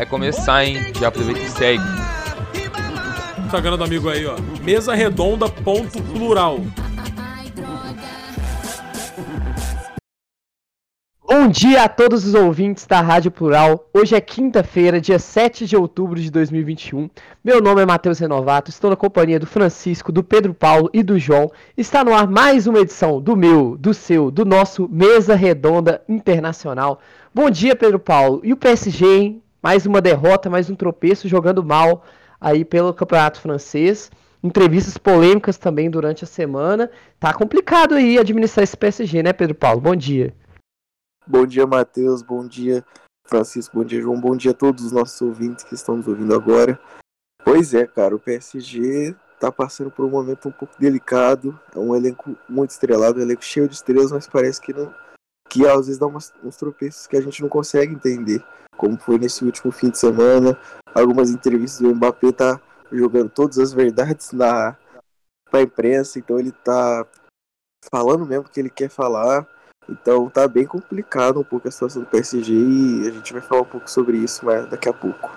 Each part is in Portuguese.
Vai começar, hein? Já aproveita e segue. Instagram do amigo aí, ó. Mesa redonda ponto plural. Bom dia a todos os ouvintes da Rádio Plural. Hoje é quinta-feira, dia 7 de outubro de 2021. Meu nome é Matheus Renovato, estou na companhia do Francisco, do Pedro Paulo e do João. Está no ar mais uma edição do meu, do seu, do nosso Mesa Redonda Internacional. Bom dia, Pedro Paulo. E o PSG, hein? Mais uma derrota, mais um tropeço, jogando mal aí pelo Campeonato Francês. Entrevistas polêmicas também durante a semana. Tá complicado aí administrar esse PSG, né, Pedro Paulo? Bom dia. Bom dia, Matheus. Bom dia, Francisco. Bom dia, João. Bom dia a todos os nossos ouvintes que estão nos ouvindo agora. Pois é, cara, o PSG tá passando por um momento um pouco delicado. É um elenco muito estrelado, um elenco cheio de estrelas, mas parece que não. Que às vezes dá umas, uns tropeços que a gente não consegue entender. Como foi nesse último fim de semana. Algumas entrevistas do Mbappé tá jogando todas as verdades na pra imprensa, então ele tá falando mesmo o que ele quer falar. Então tá bem complicado um pouco a situação do PSG e a gente vai falar um pouco sobre isso mas daqui a pouco.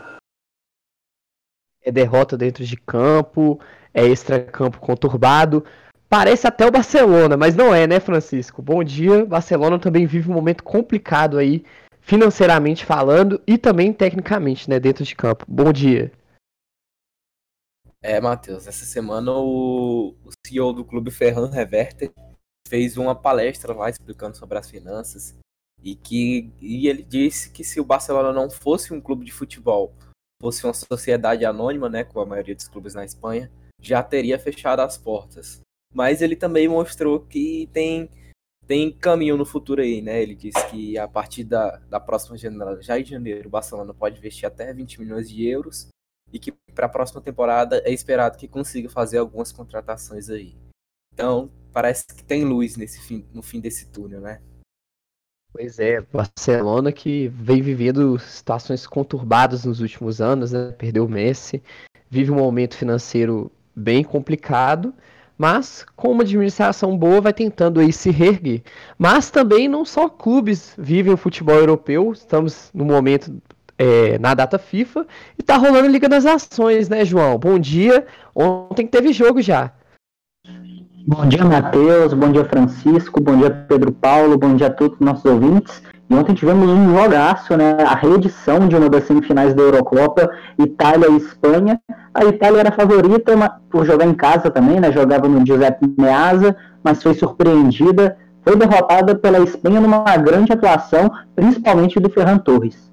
É derrota dentro de campo, é extra-campo conturbado. Parece até o Barcelona, mas não é, né, Francisco? Bom dia. Barcelona também vive um momento complicado aí, financeiramente falando e também tecnicamente, né, dentro de campo. Bom dia. É, Matheus, essa semana o, o CEO do clube Ferran Reverter fez uma palestra lá explicando sobre as finanças e que e ele disse que se o Barcelona não fosse um clube de futebol, fosse uma sociedade anônima, né, com a maioria dos clubes na Espanha, já teria fechado as portas. Mas ele também mostrou que tem tem caminho no futuro aí, né? Ele disse que a partir da, da próxima janela, já em janeiro, o Barcelona pode investir até 20 milhões de euros e que para a próxima temporada é esperado que consiga fazer algumas contratações aí. Então, parece que tem luz nesse fim, no fim desse túnel, né? Pois é, Barcelona que vem vivendo situações conturbadas nos últimos anos, né? Perdeu o Messi, vive um momento financeiro bem complicado, mas com uma administração boa vai tentando aí se reerguer. Mas também não só clubes vivem o futebol europeu, estamos no momento é, na data FIFA e tá rolando Liga das Nações, né, João? Bom dia. Ontem teve jogo já. Bom dia, Matheus. Bom dia, Francisco. Bom dia, Pedro Paulo. Bom dia a todos os nossos ouvintes. E ontem tivemos um jogaço, né? A reedição de uma das semifinais da Eurocopa, Itália e Espanha. A Itália era favorita por jogar em casa também, né? Jogava no Giuseppe Meazza, mas foi surpreendida. Foi derrotada pela Espanha numa grande atuação, principalmente do Ferran Torres.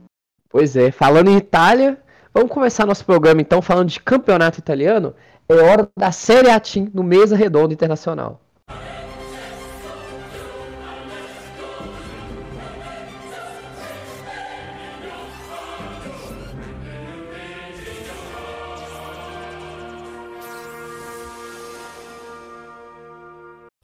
Pois é, falando em Itália, vamos começar nosso programa então falando de campeonato italiano. É hora da Série A Team no Mesa Redonda Internacional.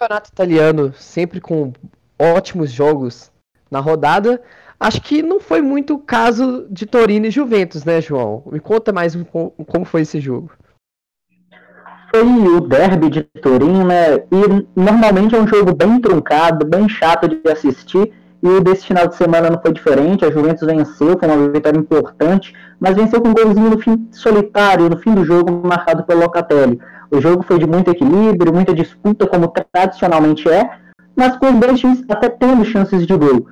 Campeonato italiano sempre com ótimos jogos na rodada. Acho que não foi muito o caso de Torino e Juventus, né, João? Me conta mais como foi esse jogo foi o derby de Turim, né? E normalmente é um jogo bem truncado, bem chato de assistir. E desse final de semana não foi diferente. A Juventus venceu, foi uma vitória importante, mas venceu com um golzinho no fim solitário, no fim do jogo, marcado pelo Locatelli. O jogo foi de muito equilíbrio, muita disputa, como tradicionalmente é, mas com os dois times até tendo chances de gol.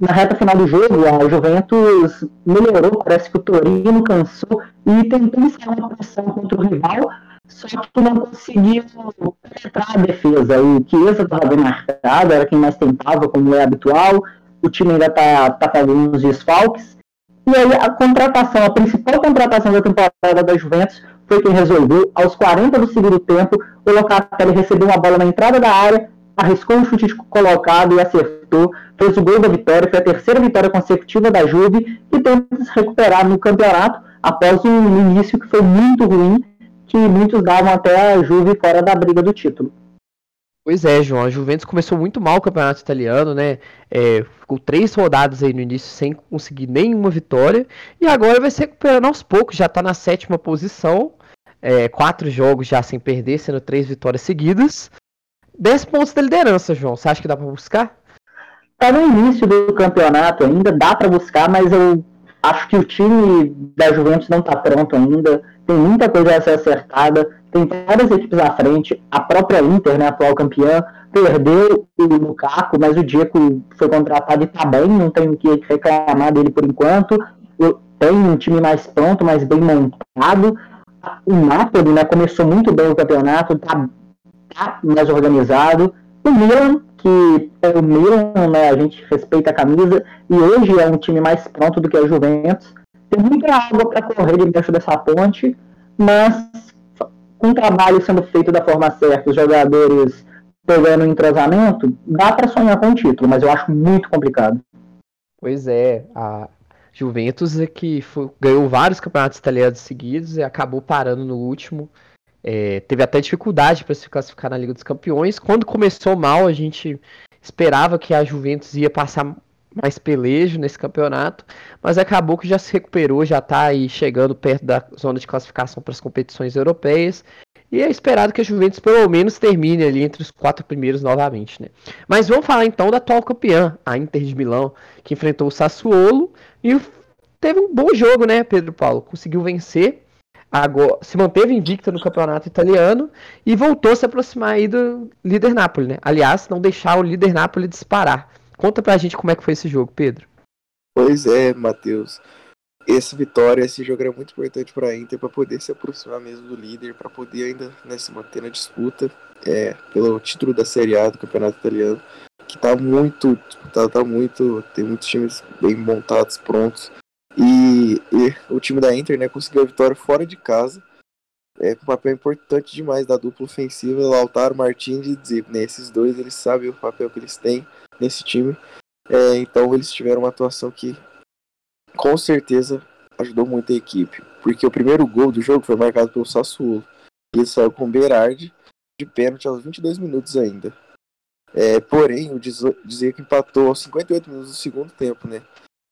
Na reta final do jogo, a Juventus melhorou, parece que o Torino cansou e tentou iniciar uma pressão contra o rival, só que não conseguiu penetrar a defesa. O Chiesa estava bem marcado, era quem mais tentava, como é habitual. O time ainda está tá fazendo uns desfalques. E aí a contratação, a principal contratação da temporada da Juventus foi quem resolveu. Aos 40 do segundo tempo, o Locatelli recebeu uma bola na entrada da área, arriscou um chute colocado e acertou. Fez o gol da vitória, foi a terceira vitória consecutiva da Juve e tenta se recuperar no campeonato após um início que foi muito ruim que muitos davam até a Juve fora da briga do título. Pois é, João. A Juventus começou muito mal o campeonato italiano, né? É, ficou três rodadas aí no início sem conseguir nenhuma vitória. E agora vai se recuperando aos poucos. Já tá na sétima posição. É, quatro jogos já sem perder, sendo três vitórias seguidas. Dez pontos da liderança, João. Você acha que dá para buscar? Tá no início do campeonato ainda, dá para buscar, mas eu Acho que o time da Juventus não está pronto ainda, tem muita coisa a ser acertada, tem várias equipes à frente, a própria Inter, né, atual campeã, perdeu o Lukaku, mas o Diego foi contratado e está bem, não tem o que reclamar dele por enquanto. Tem um time mais pronto, mais bem montado. O Napoli né, começou muito bem o campeonato, está tá mais organizado. O Milan, que é o Milan, né, a gente respeita a camisa, e hoje é um time mais pronto do que a Juventus. Tem muita água para correr debaixo dessa ponte, mas com o trabalho sendo feito da forma certa, os jogadores pegando entrosamento, dá para sonhar com o título, mas eu acho muito complicado. Pois é, a Juventus é que foi, ganhou vários campeonatos italianos seguidos e acabou parando no último. É, teve até dificuldade para se classificar na Liga dos Campeões. Quando começou mal, a gente esperava que a Juventus ia passar mais pelejo nesse campeonato, mas acabou que já se recuperou, já está aí chegando perto da zona de classificação para as competições europeias. E é esperado que a Juventus pelo menos termine ali entre os quatro primeiros novamente, né? Mas vamos falar então da atual campeã, a Inter de Milão, que enfrentou o Sassuolo e teve um bom jogo, né, Pedro Paulo? Conseguiu vencer agora se manteve invicta no campeonato italiano e voltou a se aproximar aí do líder Napoli, né? Aliás, não deixar o líder Napoli disparar. Conta pra gente como é que foi esse jogo, Pedro. Pois é, Matheus. Essa vitória, esse jogo era muito importante para a Inter para poder se aproximar mesmo do líder, para poder ainda né, se manter na disputa é, pelo título da Série A do Campeonato Italiano, que tá muito disputado, tá muito, tem muitos times bem montados, prontos. E, e, o time da Inter né, conseguiu a vitória fora de casa. É um papel importante demais da dupla ofensiva, Lautaro Martins e Dzip. Né? Esses dois eles sabem o papel que eles têm nesse time. É, então eles tiveram uma atuação que com certeza ajudou muito a equipe. Porque o primeiro gol do jogo foi marcado pelo Sassuolo. Ele saiu com o Berardi de pênalti aos 22 minutos ainda. É, porém, o dizer que empatou aos 58 minutos do segundo tempo, né?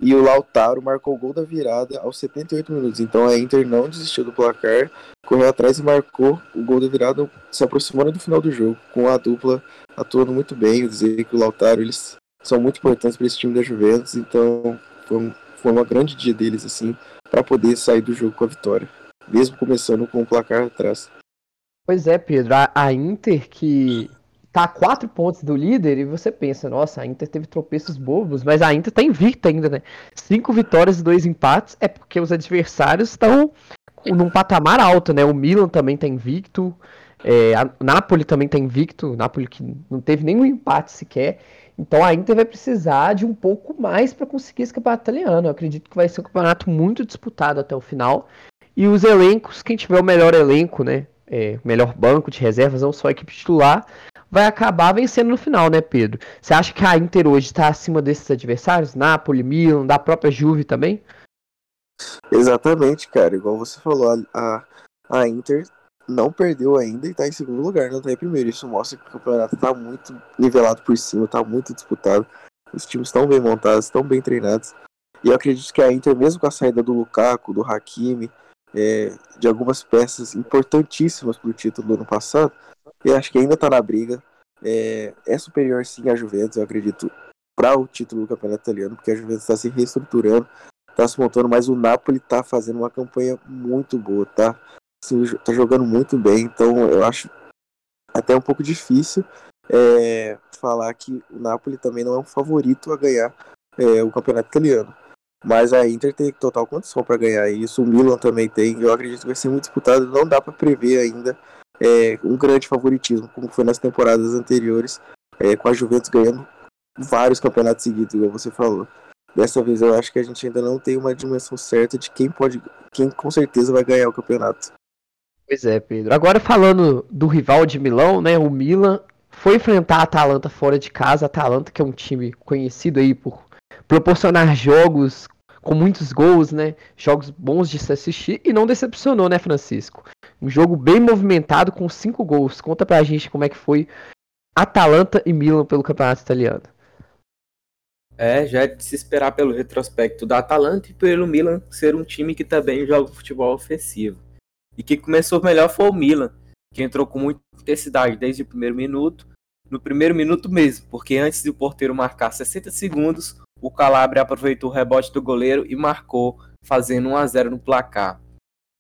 E o Lautaro marcou o gol da virada aos 78 minutos. Então a Inter não desistiu do placar, correu atrás e marcou o gol da virada, se aproximando do final do jogo, com a dupla atuando muito bem. Dizer que o Lautaro eles são muito importantes para esse time da Juventus, então foi, foi uma grande dia deles assim para poder sair do jogo com a vitória, mesmo começando com o placar atrás. Pois é, Pedro, a, a Inter que tá a quatro pontos do líder e você pensa, nossa, a Inter teve tropeços bobos, mas a Inter tá invicta ainda, né? Cinco vitórias e dois empates é porque os adversários estão num patamar alto, né? O Milan também tá invicto, é, a Napoli também tá invicto, o Napoli que não teve nenhum empate sequer. Então a Inter vai precisar de um pouco mais para conseguir esse campeonato italiano. Eu acredito que vai ser um campeonato muito disputado até o final. E os elencos, quem tiver o melhor elenco, né? É, melhor banco de reservas, não só a equipe titular, vai acabar vencendo no final, né, Pedro? Você acha que a Inter hoje está acima desses adversários? Napoli, Milan, da própria Juve também? Exatamente, cara. Igual você falou, a, a Inter não perdeu ainda e está em segundo lugar, não está em primeiro. Isso mostra que o campeonato está muito nivelado por cima, está muito disputado. Os times estão bem montados, estão bem treinados. E eu acredito que a Inter, mesmo com a saída do Lukaku, do Hakimi, é, de algumas peças importantíssimas para o título do ano passado, eu acho que ainda está na briga. É, é, superior sim à Juventus, eu acredito, para o título do Campeonato Italiano, porque a Juventus está se reestruturando, está se montando, mas o Napoli está fazendo uma campanha muito boa, tá? Assim, tá jogando muito bem, então eu acho até um pouco difícil é, falar que o Napoli também não é um favorito a ganhar é, o Campeonato Italiano. Mas a Inter tem total condição para ganhar isso, o Milan também tem, eu acredito que vai ser muito disputado, não dá para prever ainda é, um grande favoritismo, como foi nas temporadas anteriores, é, com a Juventus ganhando vários campeonatos seguidos, igual você falou. Dessa vez eu acho que a gente ainda não tem uma dimensão certa de quem pode, quem com certeza vai ganhar o campeonato. Pois é, Pedro. Agora falando do rival de Milão, né, o Milan foi enfrentar a Atalanta fora de casa, a Atalanta que é um time conhecido aí por proporcionar jogos com muitos gols, né, jogos bons de se assistir e não decepcionou, né, Francisco? Um jogo bem movimentado com cinco gols. Conta pra gente como é que foi Atalanta e Milan pelo campeonato italiano. É, já é de se esperar pelo retrospecto da Atalanta e pelo Milan ser um time que também joga futebol ofensivo. E que começou melhor foi o Milan, que entrou com muita intensidade desde o primeiro minuto, no primeiro minuto mesmo, porque antes de o porteiro marcar 60 segundos, o Calabria aproveitou o rebote do goleiro e marcou, fazendo 1 a 0 no placar.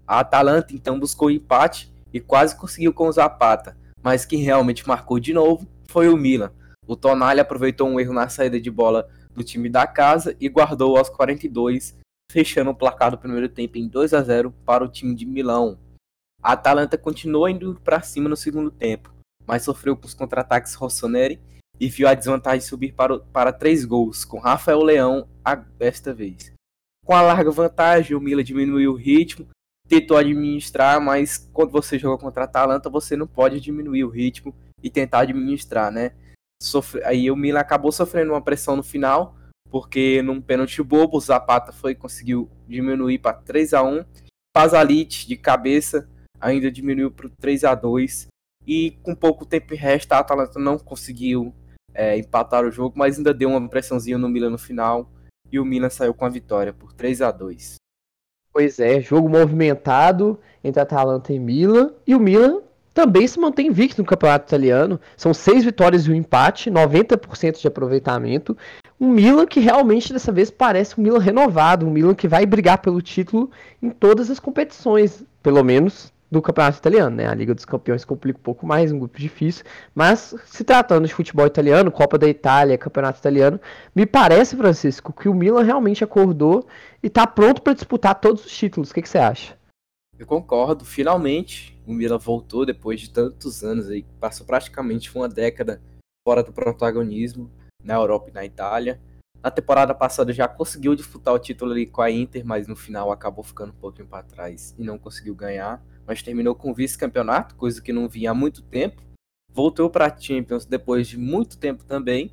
A Atalanta então buscou empate e quase conseguiu com o Zapata, mas quem realmente marcou de novo foi o Milan. O Tonali aproveitou um erro na saída de bola do time da casa e guardou aos 42, fechando o placar do primeiro tempo em 2 a 0 para o time de Milão. A Atalanta continuou indo para cima no segundo tempo, mas sofreu com os contra-ataques Rossoneri e viu a desvantagem subir para, para três gols, com Rafael Leão a, desta vez. Com a larga vantagem, o Milan diminuiu o ritmo, tentou administrar, mas quando você joga contra a Atalanta, você não pode diminuir o ritmo e tentar administrar, né? Sofre... Aí o Milan acabou sofrendo uma pressão no final, porque num pênalti bobo, o Zapata foi conseguiu diminuir para 3 a 1 Pazalit de cabeça ainda diminuiu para 3 a 2 e com pouco tempo em resta a Atalanta não conseguiu é, empatar o jogo, mas ainda deu uma pressãozinha no Milan no final. E o Milan saiu com a vitória por 3 a 2 Pois é, jogo movimentado entre Atalanta e Milan. E o Milan também se mantém invicto no campeonato italiano. São seis vitórias e um empate, 90% de aproveitamento. Um Milan que realmente dessa vez parece um Milan renovado, um Milan que vai brigar pelo título em todas as competições, pelo menos do campeonato italiano, né? A Liga dos Campeões complica um pouco mais, um grupo difícil, mas se tratando de futebol italiano, Copa da Itália, Campeonato Italiano, me parece, Francisco, que o Milan realmente acordou e está pronto para disputar todos os títulos. O que, que você acha? Eu concordo, finalmente o Milan voltou depois de tantos anos aí, passou praticamente uma década fora do protagonismo na Europa e na Itália. Na temporada passada já conseguiu disputar o título ali com a Inter, mas no final acabou ficando um pouquinho para trás e não conseguiu ganhar. Mas terminou com vice-campeonato, coisa que não vinha há muito tempo. Voltou para a Champions depois de muito tempo também.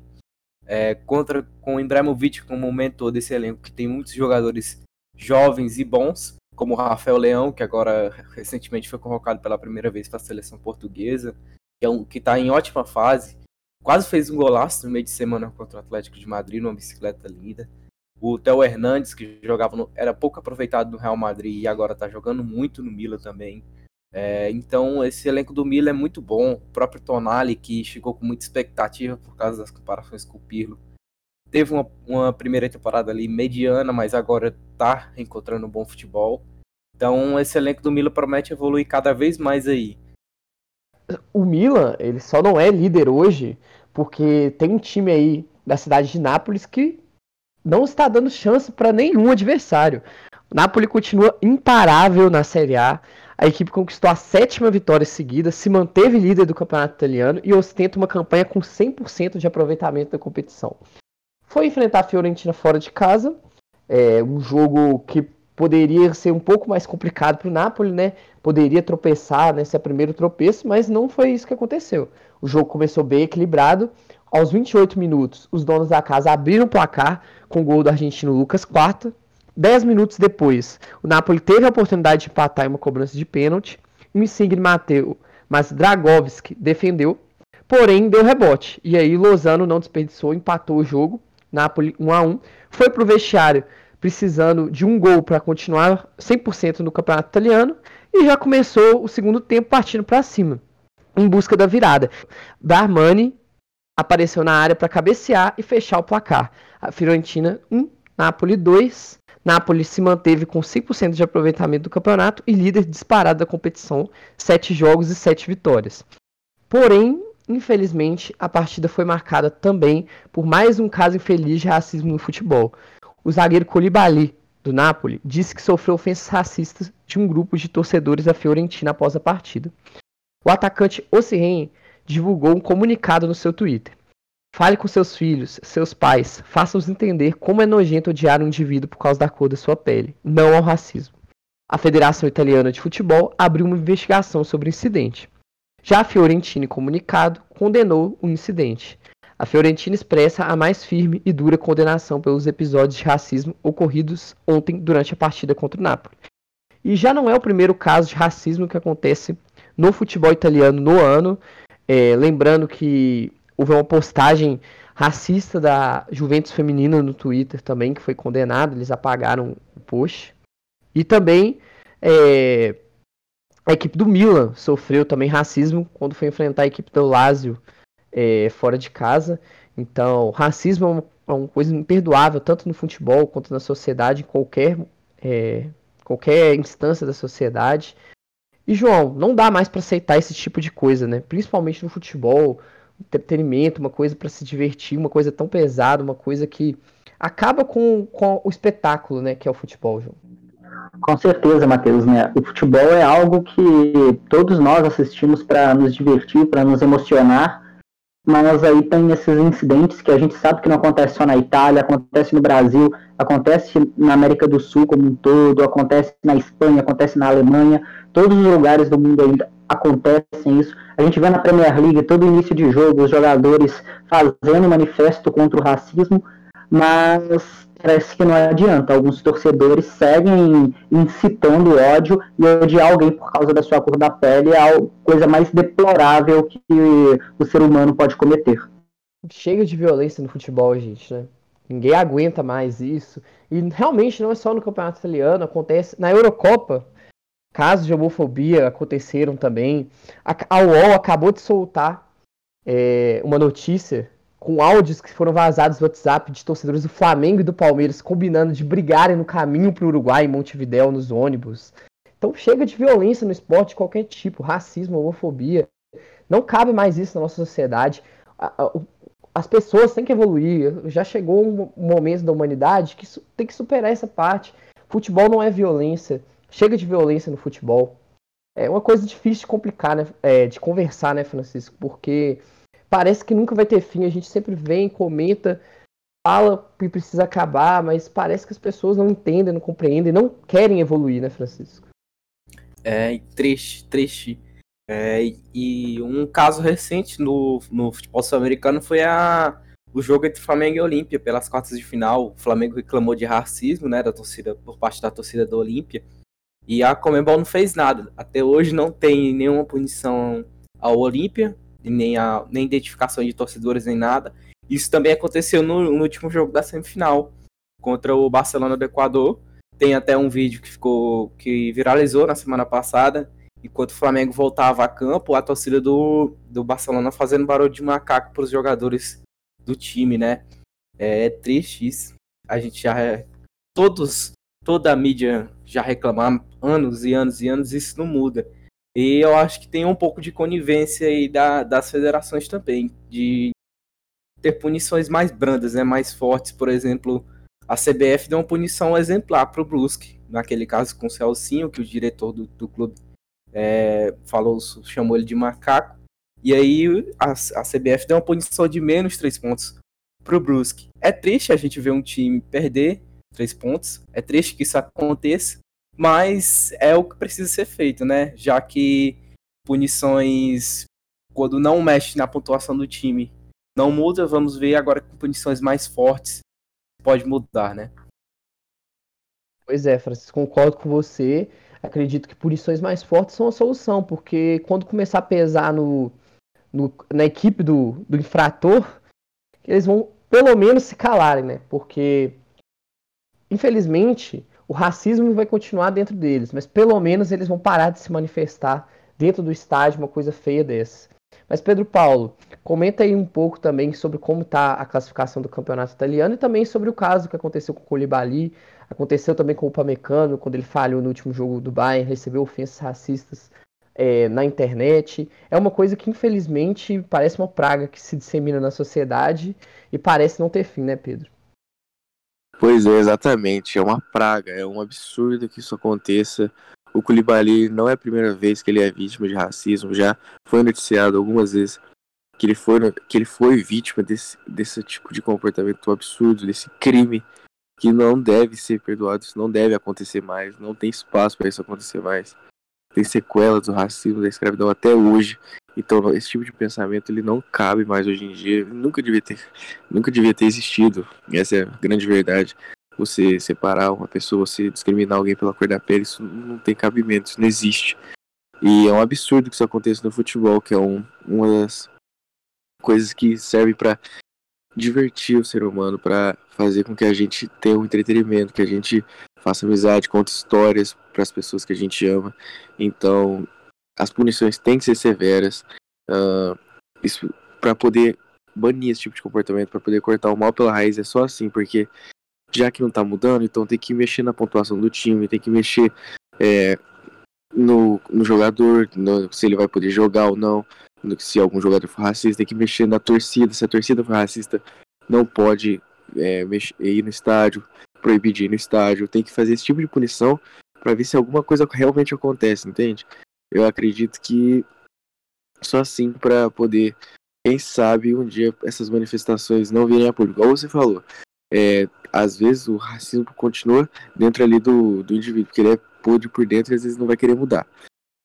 É, contra com o Ibrahimovic como mentor desse elenco, que tem muitos jogadores jovens e bons como o Rafael Leão, que agora recentemente foi convocado pela primeira vez para a seleção portuguesa, que é um, está em ótima fase, quase fez um golaço no meio de semana contra o Atlético de Madrid, numa bicicleta linda. O Theo Hernandes, que jogava no, era pouco aproveitado no Real Madrid e agora está jogando muito no Milan também. É, então, esse elenco do Milan é muito bom. O próprio Tonali, que chegou com muita expectativa por causa das comparações com o Pirlo, teve uma, uma primeira temporada ali mediana, mas agora tá encontrando um bom futebol. Então esse elenco do Milan promete evoluir cada vez mais aí. O Milan, ele só não é líder hoje porque tem um time aí da cidade de Nápoles que não está dando chance para nenhum adversário. O Napoli continua imparável na Série A. A equipe conquistou a sétima vitória seguida, se manteve líder do campeonato italiano e ostenta uma campanha com 100% de aproveitamento da competição foi enfrentar a Fiorentina fora de casa. É um jogo que poderia ser um pouco mais complicado para o Napoli, né? Poderia tropeçar né? primeiro tropeço, mas não foi isso que aconteceu. O jogo começou bem equilibrado. Aos 28 minutos, os donos da casa abriram o placar com o gol do argentino Lucas Quarta. 10 minutos depois, o Napoli teve a oportunidade de empatar em uma cobrança de pênalti. O Insigne Mateu, mas Dragovski defendeu, porém deu rebote. E aí Lozano não desperdiçou, empatou o jogo Napoli 1 a 1 foi para o vestiário precisando de um gol para continuar 100% no campeonato italiano e já começou o segundo tempo partindo para cima, em busca da virada. Darmani apareceu na área para cabecear e fechar o placar. A Fiorentina 1, Napoli 2. Napoli se manteve com 5% de aproveitamento do campeonato e líder disparado da competição, 7 jogos e 7 vitórias. Porém, Infelizmente, a partida foi marcada também por mais um caso infeliz de racismo no futebol. O zagueiro Colibali, do Napoli, disse que sofreu ofensas racistas de um grupo de torcedores da Fiorentina após a partida. O atacante Ossirren divulgou um comunicado no seu Twitter. Fale com seus filhos, seus pais, faça-os entender como é nojento odiar um indivíduo por causa da cor da sua pele, não ao racismo. A Federação Italiana de Futebol abriu uma investigação sobre o incidente. Já a Fiorentina, em comunicado, condenou o incidente. A Fiorentina expressa a mais firme e dura condenação pelos episódios de racismo ocorridos ontem durante a partida contra o Napoli. E já não é o primeiro caso de racismo que acontece no futebol italiano no ano. É, lembrando que houve uma postagem racista da Juventus Feminina no Twitter também, que foi condenado, eles apagaram o post. E também é, a equipe do Milan sofreu também racismo quando foi enfrentar a equipe do Lazio é, fora de casa. Então, racismo é uma, é uma coisa imperdoável, tanto no futebol quanto na sociedade, em qualquer, é, qualquer instância da sociedade. E, João, não dá mais para aceitar esse tipo de coisa, né? Principalmente no futebol, entretenimento, uma coisa para se divertir, uma coisa tão pesada, uma coisa que acaba com, com o espetáculo, né? Que é o futebol, João. Com certeza, Matheus, né? O futebol é algo que todos nós assistimos para nos divertir, para nos emocionar, mas aí tem esses incidentes que a gente sabe que não acontece só na Itália, acontece no Brasil, acontece na América do Sul como um todo, acontece na Espanha, acontece na Alemanha, todos os lugares do mundo ainda acontecem isso. A gente vê na Premier League todo início de jogo os jogadores fazendo manifesto contra o racismo, mas parece que não adianta. Alguns torcedores seguem incitando ódio e odiar alguém por causa da sua cor da pele é a coisa mais deplorável que o ser humano pode cometer. Chega de violência no futebol, gente, né? Ninguém aguenta mais isso. E realmente não é só no campeonato italiano, acontece na Eurocopa. Casos de homofobia aconteceram também. A, UOL acabou de soltar é, uma notícia com áudios que foram vazados no WhatsApp de torcedores do Flamengo e do Palmeiras combinando de brigarem no caminho para o Uruguai em Montevidéu nos ônibus. Então chega de violência no esporte de qualquer tipo, racismo, homofobia. Não cabe mais isso na nossa sociedade. As pessoas têm que evoluir. Já chegou um momento da humanidade que tem que superar essa parte. Futebol não é violência. Chega de violência no futebol. É uma coisa difícil de complicar, né? É, de conversar, né, Francisco? Porque parece que nunca vai ter fim. A gente sempre vem, comenta, fala que precisa acabar, mas parece que as pessoas não entendem, não compreendem, não querem evoluir, né, Francisco? É triste, triste. É, e um caso recente no, no futebol sul-americano foi a, o jogo entre Flamengo e Olímpia pelas quartas de final. O Flamengo reclamou de racismo, né, da torcida por parte da torcida do Olímpia. E a Comembol não fez nada. Até hoje não tem nenhuma punição ao Olímpia nem, a, nem identificação de torcedores, nem nada. Isso também aconteceu no, no último jogo da semifinal contra o Barcelona do Equador. Tem até um vídeo que ficou que viralizou na semana passada, enquanto o Flamengo voltava a campo, a torcida do, do Barcelona fazendo barulho de macaco para os jogadores do time, né? É, é triste isso. A gente já todos toda a mídia já reclamar anos e anos e anos, isso não muda. E eu acho que tem um pouco de conivência aí da, das federações também, de ter punições mais brandas, né, mais fortes. Por exemplo, a CBF deu uma punição exemplar para o Brusque, naquele caso com o Celcinho, que o diretor do, do clube é, falou, chamou ele de macaco. E aí a, a CBF deu uma punição de menos três pontos para o Brusque. É triste a gente ver um time perder três pontos, é triste que isso aconteça, mas é o que precisa ser feito, né? Já que punições, quando não mexe na pontuação do time, não muda, vamos ver agora com punições mais fortes, pode mudar, né? Pois é, Francisco, concordo com você. Acredito que punições mais fortes são a solução, porque quando começar a pesar no, no na equipe do, do infrator, eles vão pelo menos se calarem, né? Porque, infelizmente, o racismo vai continuar dentro deles, mas pelo menos eles vão parar de se manifestar dentro do estádio uma coisa feia dessa. Mas Pedro Paulo, comenta aí um pouco também sobre como está a classificação do campeonato italiano e também sobre o caso que aconteceu com o Colibali, aconteceu também com o Pamecano, quando ele falhou no último jogo do Bayern, recebeu ofensas racistas é, na internet. É uma coisa que infelizmente parece uma praga que se dissemina na sociedade e parece não ter fim, né, Pedro? Pois é, exatamente. É uma praga, é um absurdo que isso aconteça. O Koulibaly não é a primeira vez que ele é vítima de racismo, já foi noticiado algumas vezes que ele foi, que ele foi vítima desse, desse tipo de comportamento absurdo, desse crime que não deve ser perdoado, isso não deve acontecer mais, não tem espaço para isso acontecer mais. Tem sequelas do racismo, da escravidão até hoje. Então esse tipo de pensamento ele não cabe mais hoje em dia, nunca devia ter, nunca devia ter existido. Essa é a grande verdade. Você separar uma pessoa, você discriminar alguém pela cor da pele, isso não tem cabimento, isso não existe. E é um absurdo que isso aconteça no futebol, que é um, uma das coisas que serve para divertir o ser humano, para fazer com que a gente tenha um entretenimento, que a gente faça amizade, conte histórias para as pessoas que a gente ama. Então, as punições têm que ser severas uh, para poder banir esse tipo de comportamento para poder cortar o mal pela raiz. É só assim, porque já que não tá mudando, então tem que mexer na pontuação do time, tem que mexer é, no, no jogador, no, se ele vai poder jogar ou não, no, se algum jogador for racista, tem que mexer na torcida, se a torcida for racista, não pode é, mexer, ir no estádio, proibir de ir no estádio, tem que fazer esse tipo de punição para ver se alguma coisa realmente acontece, entende? Eu acredito que só assim para poder, quem sabe, um dia essas manifestações não virem a público. Como você falou, é, às vezes o racismo continua dentro ali do, do indivíduo, porque ele é podre por dentro e às vezes não vai querer mudar.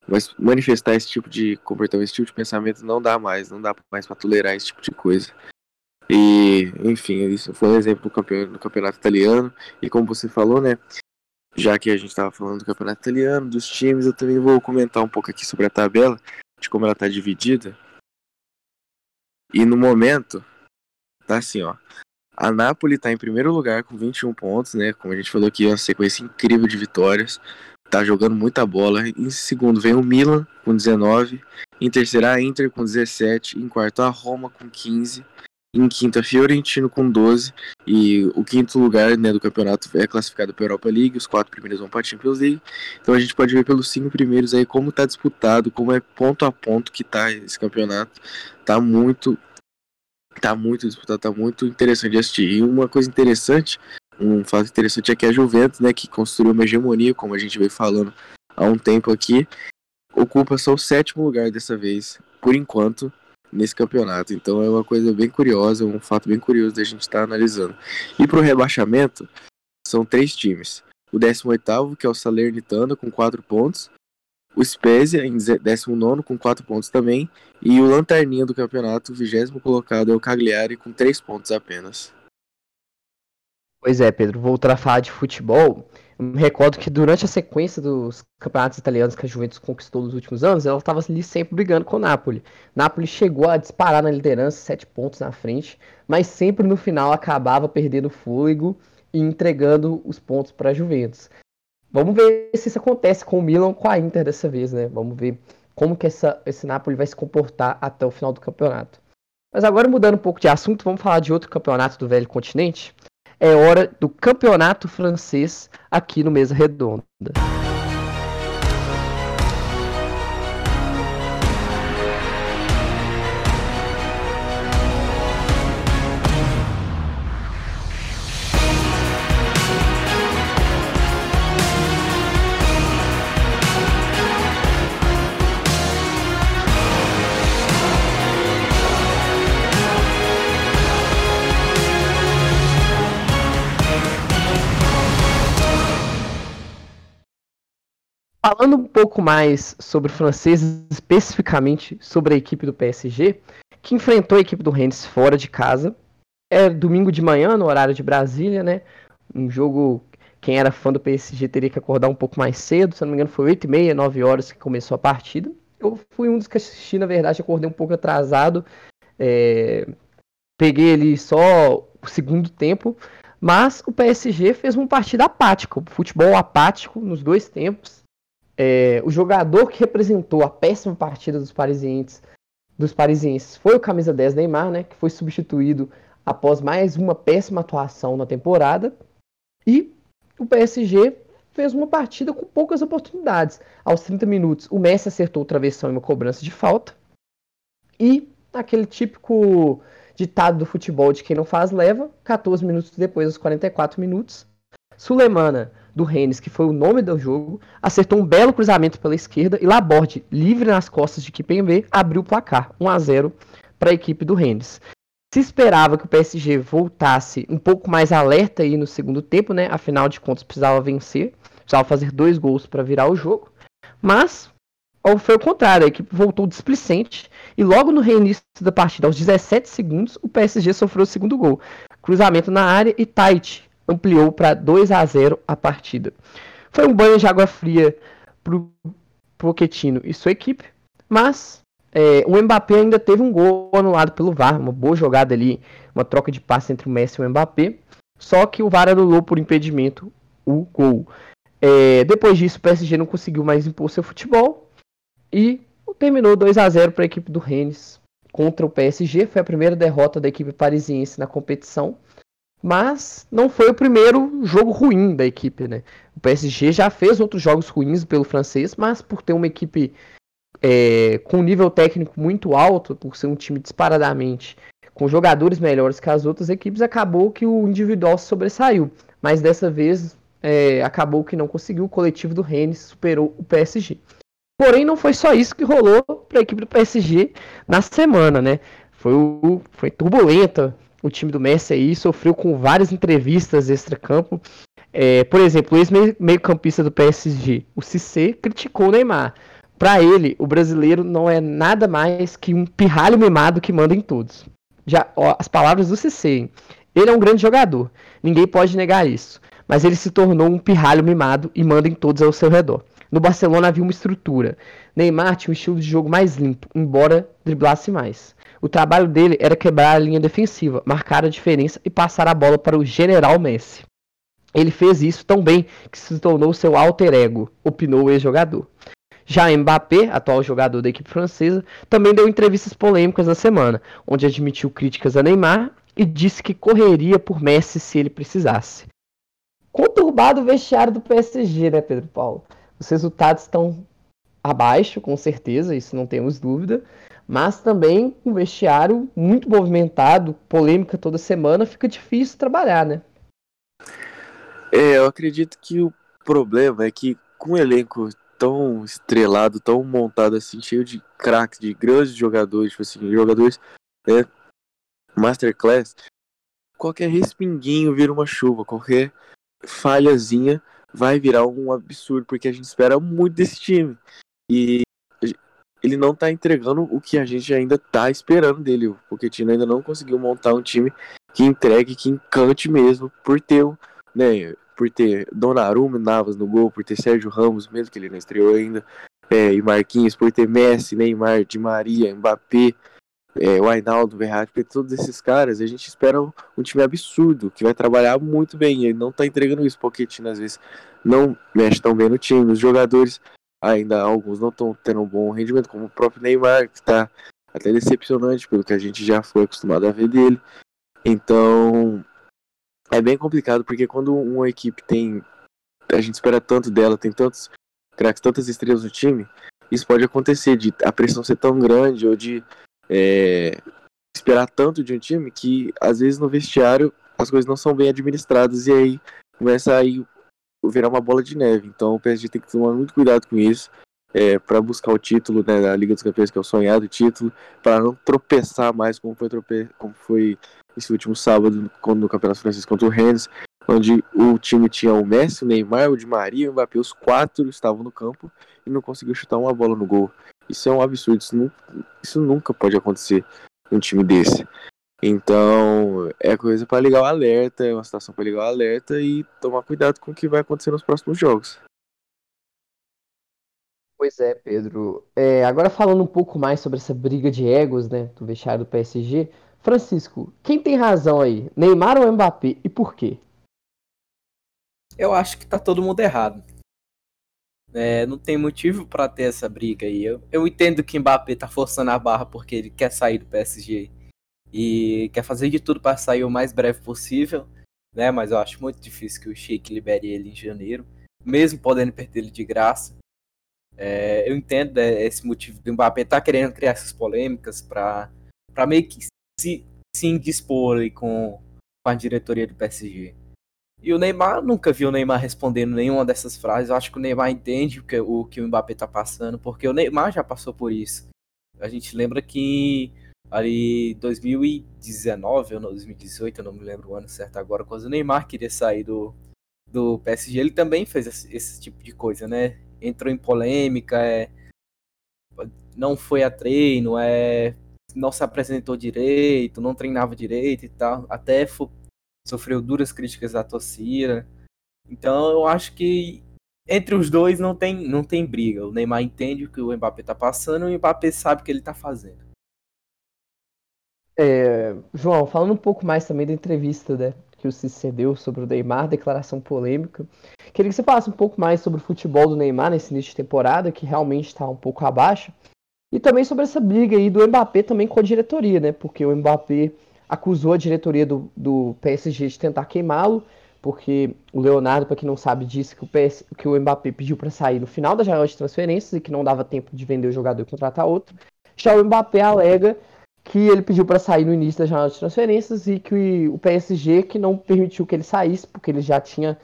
Mas manifestar esse tipo de comportamento, esse tipo de pensamento não dá mais, não dá mais para tolerar esse tipo de coisa. E, enfim, isso foi um exemplo do do campeonato italiano. E como você falou, né? Já que a gente estava falando do campeonato italiano, dos times, eu também vou comentar um pouco aqui sobre a tabela, de como ela está dividida. E no momento, tá assim, ó. A Napoli está em primeiro lugar com 21 pontos, né? Como a gente falou aqui, uma sequência incrível de vitórias. Tá jogando muita bola. Em segundo vem o Milan com 19. Em terceiro a Inter com 17. Em quarto a Roma com 15. Em quinto, a Fiorentino com 12. E o quinto lugar né, do campeonato é classificado para a Europa League. Os quatro primeiros vão para a Champions League. Então a gente pode ver pelos cinco primeiros aí como está disputado, como é ponto a ponto que está esse campeonato. Tá muito. Tá muito disputado, tá muito interessante de assistir. E uma coisa interessante, um fato interessante é que a Juventus, né, que construiu uma hegemonia, como a gente veio falando há um tempo aqui, ocupa só o sétimo lugar dessa vez, por enquanto, nesse campeonato. Então é uma coisa bem curiosa, um fato bem curioso da gente estar tá analisando. E para o rebaixamento, são três times. O 18º, que é o Salernitana, com 4 pontos. O Spezia, em 19 com 4 pontos também. E o Lanterninha do campeonato, o 20 colocado, é o Cagliari, com 3 pontos apenas. Pois é, Pedro, voltar a falar de futebol. Eu me recordo que durante a sequência dos campeonatos italianos que a Juventus conquistou nos últimos anos, ela estava ali sempre brigando com o Napoli. Napoli chegou a disparar na liderança, sete pontos na frente, mas sempre no final acabava perdendo fôlego e entregando os pontos para a Juventus. Vamos ver se isso acontece com o Milan com a Inter dessa vez, né? Vamos ver como que essa, esse Napoli vai se comportar até o final do campeonato. Mas agora mudando um pouco de assunto, vamos falar de outro campeonato do velho continente, é hora do campeonato francês aqui no Mesa Redonda. Falando um pouco mais sobre o francês, especificamente sobre a equipe do PSG, que enfrentou a equipe do Rennes fora de casa. É domingo de manhã, no horário de Brasília, né? Um jogo, quem era fã do PSG teria que acordar um pouco mais cedo, se não me engano foi 8 e meia, 9 horas que começou a partida. Eu fui um dos que assisti, na verdade, acordei um pouco atrasado. É... Peguei ali só o segundo tempo, mas o PSG fez uma partida apática, futebol apático nos dois tempos é, o jogador que representou a péssima partida dos parisienses, dos parisienses foi o camisa 10 Neymar, né, que foi substituído após mais uma péssima atuação na temporada. E o PSG fez uma partida com poucas oportunidades. Aos 30 minutos, o Messi acertou o travessão e uma cobrança de falta. E aquele típico ditado do futebol de quem não faz leva, 14 minutos depois, aos 44 minutos, Sulemana do Rennes, que foi o nome do jogo, acertou um belo cruzamento pela esquerda e Laborde, livre nas costas de Kipembe, abriu o placar, 1 a 0 para a equipe do Rennes. Se esperava que o PSG voltasse um pouco mais alerta aí no segundo tempo, né? Afinal de contas, precisava vencer, precisava fazer dois gols para virar o jogo. Mas foi o contrário, a equipe voltou displicente e logo no reinício da partida, aos 17 segundos, o PSG sofreu o segundo gol. Cruzamento na área e Tite ampliou para 2 a 0 a partida. Foi um banho de água fria para o Pochettino e sua equipe, mas é, o Mbappé ainda teve um gol anulado pelo VAR, uma boa jogada ali, uma troca de passe entre o Messi e o Mbappé, só que o VAR anulou por impedimento o gol. É, depois disso, o PSG não conseguiu mais impor seu futebol e terminou 2 a 0 para a equipe do Rennes. contra o PSG, foi a primeira derrota da equipe parisiense na competição, mas não foi o primeiro jogo ruim da equipe, né? O PSG já fez outros jogos ruins pelo francês, mas por ter uma equipe é, com um nível técnico muito alto, por ser um time disparadamente com jogadores melhores que as outras equipes, acabou que o individual se sobressaiu. Mas dessa vez é, acabou que não conseguiu. O coletivo do Rennes superou o PSG. Porém, não foi só isso que rolou para a equipe do PSG na semana, né? Foi, foi turbulenta o time do Messi aí, sofreu com várias entrevistas extra-campo. É, por exemplo, o ex-meio-campista do PSG, o Cissé, criticou o Neymar. Para ele, o brasileiro não é nada mais que um pirralho mimado que manda em todos. Já ó, as palavras do Cissé. Ele é um grande jogador, ninguém pode negar isso. Mas ele se tornou um pirralho mimado e manda em todos ao seu redor. No Barcelona havia uma estrutura. Neymar tinha um estilo de jogo mais limpo, embora driblasse mais. O trabalho dele era quebrar a linha defensiva, marcar a diferença e passar a bola para o general Messi. Ele fez isso tão bem que se tornou seu alter ego, opinou o ex-jogador. Já Mbappé, atual jogador da equipe francesa, também deu entrevistas polêmicas na semana, onde admitiu críticas a Neymar e disse que correria por Messi se ele precisasse. Conturbado o vestiário do PSG, né, Pedro Paulo? Os resultados estão abaixo, com certeza, isso não temos dúvida, mas também um vestiário muito movimentado, polêmica toda semana, fica difícil trabalhar, né? É, eu acredito que o problema é que com um elenco tão estrelado, tão montado assim, cheio de craques, de grandes jogadores, tipo assim, jogadores é, masterclass, qualquer respinguinho vira uma chuva, qualquer falhazinha vai virar um absurdo, porque a gente espera muito desse time. E ele não tá entregando o que a gente ainda tá esperando dele. O Pochettino ainda não conseguiu montar um time que entregue, que encante mesmo, por ter, né, por ter Donnarumma Navas no gol, por ter Sérgio Ramos, mesmo que ele não estreou ainda, é, e Marquinhos, por ter Messi, Neymar, Di Maria, Mbappé, é, o Ainaldo, Verratti, porque todos esses caras, a gente espera um, time absurdo, que vai trabalhar muito bem, ele não tá entregando isso, porque Pochettino às vezes não mexe tão bem no time, os jogadores ainda, alguns não estão tendo um bom rendimento, como o próprio Neymar, que tá até decepcionante pelo que a gente já foi acostumado a ver dele, então é bem complicado, porque quando uma equipe tem. A gente espera tanto dela, tem tantos craques, tantas estrelas no time, isso pode acontecer, de a pressão ser tão grande, ou de é, esperar tanto de um time que às vezes no vestiário as coisas não são bem administradas e aí começa a ir, virar uma bola de neve. Então o PSG tem que tomar muito cuidado com isso. É, para buscar o título né, da Liga dos Campeões, que é o sonhado título, para não tropeçar mais como foi, trope... como foi esse último sábado no Campeonato Francês contra o Rennes, onde o time tinha o Messi, o Neymar, o Di Maria, o Mbappé, os quatro estavam no campo e não conseguiu chutar uma bola no gol. Isso é um absurdo, isso, não, isso nunca pode acontecer num time desse. Então, é coisa para ligar o alerta, é uma situação para ligar o alerta e tomar cuidado com o que vai acontecer nos próximos jogos. Pois é, Pedro. É, agora falando um pouco mais sobre essa briga de egos, né, do vestiário do PSG, Francisco, quem tem razão aí? Neymar ou Mbappé? E por quê? Eu acho que tá todo mundo errado. É, não tem motivo para ter essa briga aí. Eu, eu entendo que Mbappé tá forçando a barra porque ele quer sair do PSG e quer fazer de tudo para sair o mais breve possível, né? Mas eu acho muito difícil que o Sheik libere ele em janeiro, mesmo podendo perder ele de graça. É, eu entendo é, esse motivo do Mbappé tá querendo criar essas polêmicas para meio que se, se indispor ali com, com a diretoria do PSG. E o Neymar, nunca vi o Neymar respondendo nenhuma dessas frases. Eu acho que o Neymar entende o que o, que o Mbappé tá passando, porque o Neymar já passou por isso. A gente lembra que ali 2019 ou 2018, eu não me lembro o ano certo agora, quando o Neymar queria sair do, do PSG, ele também fez esse, esse tipo de coisa, né? Entrou em polêmica, é, não foi a treino, é, não se apresentou direito, não treinava direito e tal. Até sofreu duras críticas da torcida. Então eu acho que entre os dois não tem, não tem briga. O Neymar entende o que o Mbappé tá passando e o Mbappé sabe o que ele tá fazendo. É, João, falando um pouco mais também da entrevista né, que o Cissé deu sobre o Neymar, declaração polêmica. Queria que você falasse um pouco mais sobre o futebol do Neymar nesse início de temporada, que realmente está um pouco abaixo. E também sobre essa briga aí do Mbappé também com a diretoria, né? Porque o Mbappé acusou a diretoria do, do PSG de tentar queimá-lo, porque o Leonardo, para quem não sabe, disse que o, PS, que o Mbappé pediu para sair no final da janela de transferências e que não dava tempo de vender o jogador e contratar outro. Já o Mbappé alega que ele pediu para sair no início da janela de transferências e que o PSG que não permitiu que ele saísse, porque ele já tinha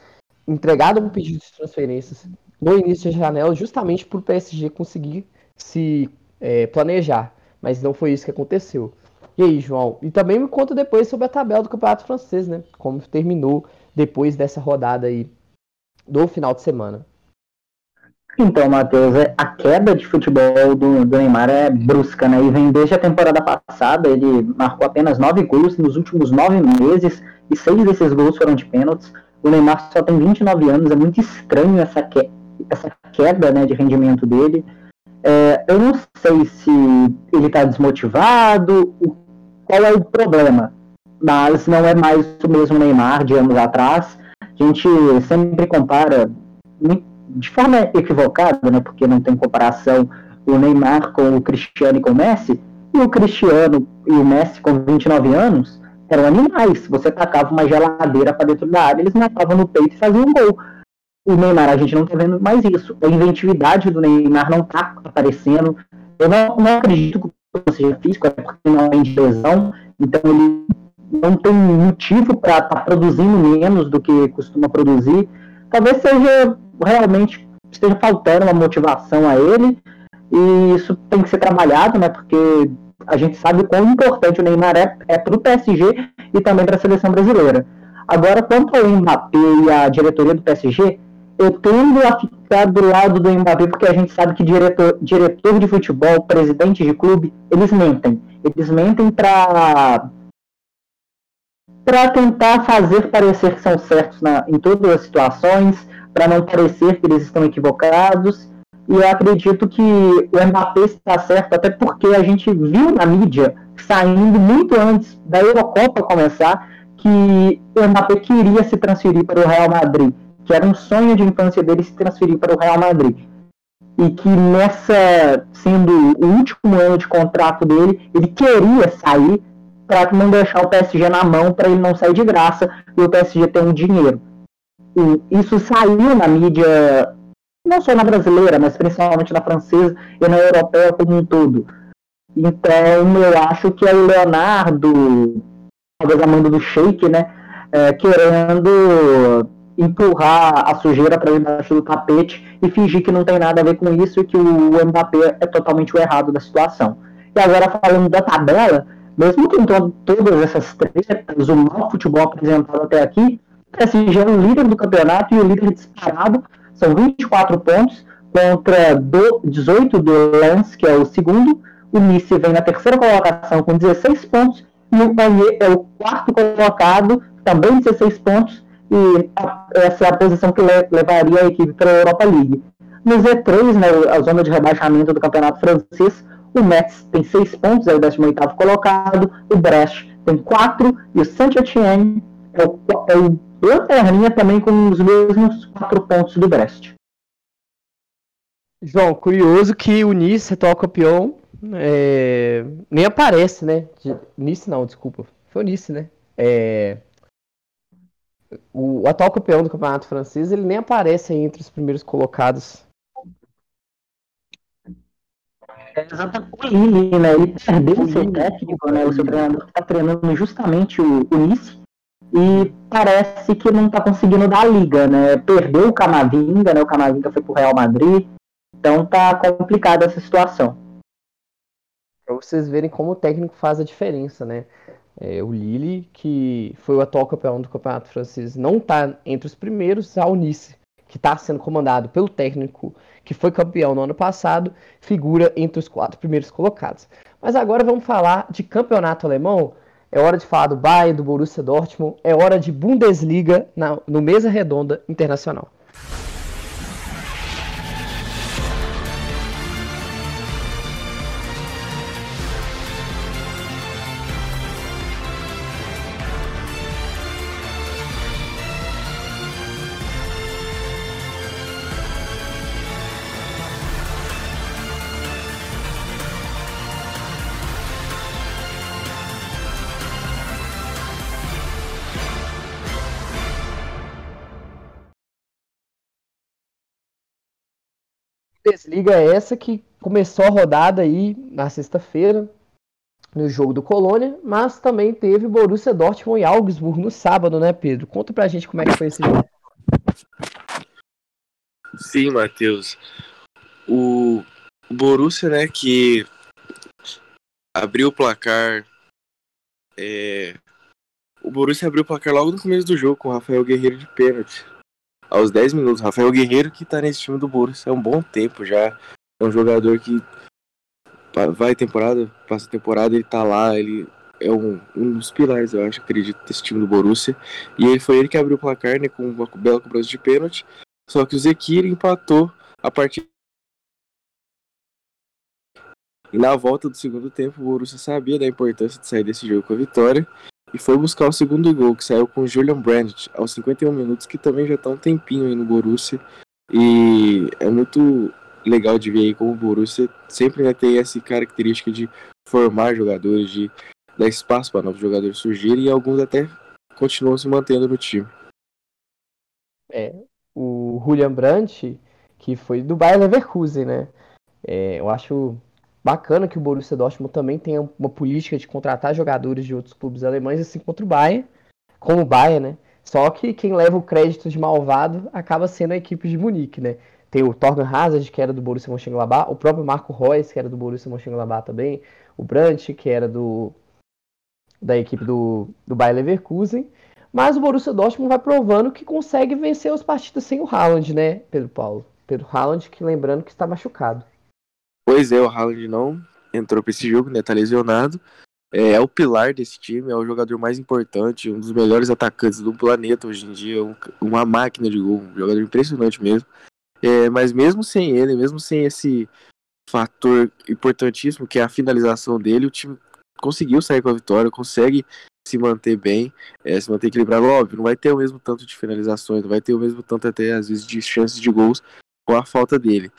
entregado um pedido de transferências no início da janela, justamente para o PSG conseguir se é, planejar. Mas não foi isso que aconteceu. E aí, João? E também me conta depois sobre a tabela do Campeonato Francês, né? Como terminou depois dessa rodada aí do final de semana. Então, Matheus, é, a queda de futebol do, do, Neymar é brusca, né? E vem desde a temporada passada, ele marcou apenas nove gols nos últimos nove meses, e seis desses gols foram de pênaltis. O Neymar só tem 29 anos, é muito estranho essa, que, essa queda né, de rendimento dele. É, eu não sei se ele está desmotivado, qual é o problema, mas não é mais o mesmo Neymar de anos atrás. A gente sempre compara de forma equivocada, né, porque não tem comparação o Neymar com o Cristiano e com o Messi, e o Cristiano e o Messi com 29 anos eram animais. Você tacava uma geladeira para dentro da área, eles matavam no peito e faziam um gol. O Neymar, a gente não está vendo mais isso. A inventividade do Neymar não está aparecendo. Eu não, não acredito que o seja físico, é porque não de lesão, então ele não tem motivo para estar tá produzindo menos do que costuma produzir. Talvez seja realmente esteja faltando uma motivação a ele e isso tem que ser trabalhado, né? Porque a gente sabe o quão importante o Neymar é, é para o PSG e também para a seleção brasileira. Agora, quanto ao Mbappé e a diretoria do PSG, eu tendo a ficar do lado do Mbappé porque a gente sabe que diretor, diretor de futebol, presidente de clube, eles mentem. Eles mentem para para tentar fazer parecer que são certos na, em todas as situações, para não parecer que eles estão equivocados. E eu acredito que o Mbappé está certo, até porque a gente viu na mídia, saindo muito antes da Eurocopa começar, que o Mbappé queria se transferir para o Real Madrid, que era um sonho de infância dele se transferir para o Real Madrid. E que nessa, sendo o último ano de contrato dele, ele queria sair para não deixar o PSG na mão, para ele não sair de graça e o PSG ter um dinheiro isso saiu na mídia, não só na brasileira, mas principalmente na francesa e na europeia como um todo. Então eu acho que é o Leonardo, talvez a manda do Sheik, né, é, querendo empurrar a sujeira para debaixo do tapete e fingir que não tem nada a ver com isso e que o Mbappé é totalmente o errado da situação. E agora falando da tabela, mesmo com todas essas tretas, o mau futebol apresentado até aqui, PSG é o líder do campeonato e o líder disparado. São 24 pontos contra 18 do Lens, que é o segundo. O Nice vem na terceira colocação com 16 pontos. E o Panier é o quarto colocado, também 16 pontos. E essa é a posição que levaria a equipe para a Europa League. No Z3, né, a zona de rebaixamento do campeonato francês, o Metz tem 6 pontos, é o 18º colocado. O Brest tem 4 e o Saint-Etienne é o, é o Lanterninha também com os mesmos quatro pontos do Brest. João, curioso que o Nice, atual campeão, é... nem aparece, né? Nice não, desculpa. Foi o Nice, né? É... O atual campeão do campeonato francês, ele nem aparece entre os primeiros colocados. É exatamente o Lille, né? Ele perdeu o seu técnico, né? O seu treinador que está treinando justamente o, o Nice e parece que não está conseguindo dar a liga, né? Perdeu o Camavinga, né? O Camavinga foi pro Real Madrid, então tá complicada essa situação. Para vocês verem como o técnico faz a diferença, né? É, o Lille, que foi o atual campeão do campeonato francês, não está entre os primeiros. A Nice, que está sendo comandado pelo técnico que foi campeão no ano passado, figura entre os quatro primeiros colocados. Mas agora vamos falar de campeonato alemão é hora de falar do Bayern, do Borussia Dortmund, é hora de Bundesliga na, no Mesa Redonda Internacional. Bundesliga é essa que começou a rodada aí na sexta-feira, no jogo do Colônia, mas também teve Borussia Dortmund e Augsburg no sábado, né, Pedro? Conta pra gente como é que foi esse jogo. Sim, Matheus. O Borussia, né, que abriu o placar. É... O Borussia abriu o placar logo no começo do jogo com o Rafael Guerreiro de pênalti. Aos 10 minutos. Rafael Guerreiro que tá nesse time do Borussia há um bom tempo já. É um jogador que vai temporada, passa temporada, ele tá lá, ele é um, um dos pilares, eu acho, acredito, desse time do Borussia. E ele foi ele que abriu o placar, né, com uma bela cobrança de pênalti. Só que o Zekir empatou a partir e na volta do segundo tempo, o Borussia sabia da importância de sair desse jogo com a vitória e foi buscar o segundo gol, que saiu com Julian Brandt aos 51 minutos, que também já está um tempinho aí no Borussia. E é muito legal de ver aí como o Borussia sempre vai ter essa característica de formar jogadores, de dar espaço para novos jogadores surgirem e alguns até continuam se mantendo no time. É, o Julian Brandt, que foi do Bayer Leverkusen, né? É, eu acho bacana que o Borussia Dortmund também tenha uma política de contratar jogadores de outros clubes alemães, assim contra o Bayern, como o Bayern, né? Só que quem leva o crédito de malvado acaba sendo a equipe de Munique, né? Tem o Torgan Hazard, que era do Borussia Mönchengladbach, o próprio Marco Reus, que era do Borussia Mönchengladbach também, o Brandt, que era do da equipe do, do Bayer Leverkusen. Mas o Borussia Dortmund vai provando que consegue vencer os partidos sem o Haaland, né, Pedro Paulo? Pedro Haaland, que lembrando que está machucado. Pois é, o Haaland não entrou para esse jogo, né? Tá lesionado. É, é, o pilar desse time, é o jogador mais importante, um dos melhores atacantes do planeta hoje em dia, um, uma máquina de gol, um jogador impressionante mesmo. É, mas mesmo sem ele, mesmo sem esse fator importantíssimo que é a finalização dele, o time conseguiu sair com a vitória, consegue se manter bem, é, se manter equilibrado. Óbvio, não vai ter o mesmo tanto de finalizações, não vai ter o mesmo tanto até às vezes de chances de gols com a falta dele.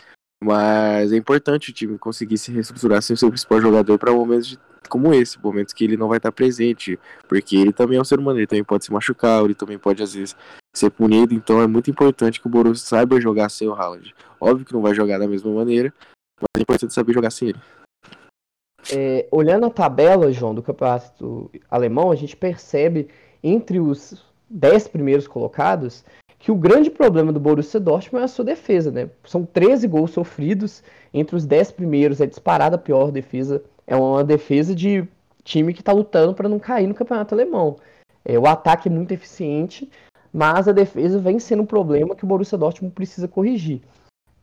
Mas é importante o time conseguir se reestruturar sem o seu principal jogador para momentos de, como esse, momentos que ele não vai estar presente, porque ele também é um ser humano, ele também pode se machucar, ele também pode às vezes ser punido, então é muito importante que o Borussia saiba jogar sem o Haaland. Óbvio que não vai jogar da mesma maneira, mas é importante saber jogar sem ele. É, olhando a tabela, João, do campeonato alemão, a gente percebe entre os 10 primeiros colocados que o grande problema do Borussia Dortmund é a sua defesa, né? São 13 gols sofridos, entre os 10 primeiros é disparada a pior defesa, é uma defesa de time que está lutando para não cair no campeonato alemão. É, o ataque é muito eficiente, mas a defesa vem sendo um problema que o Borussia Dortmund precisa corrigir.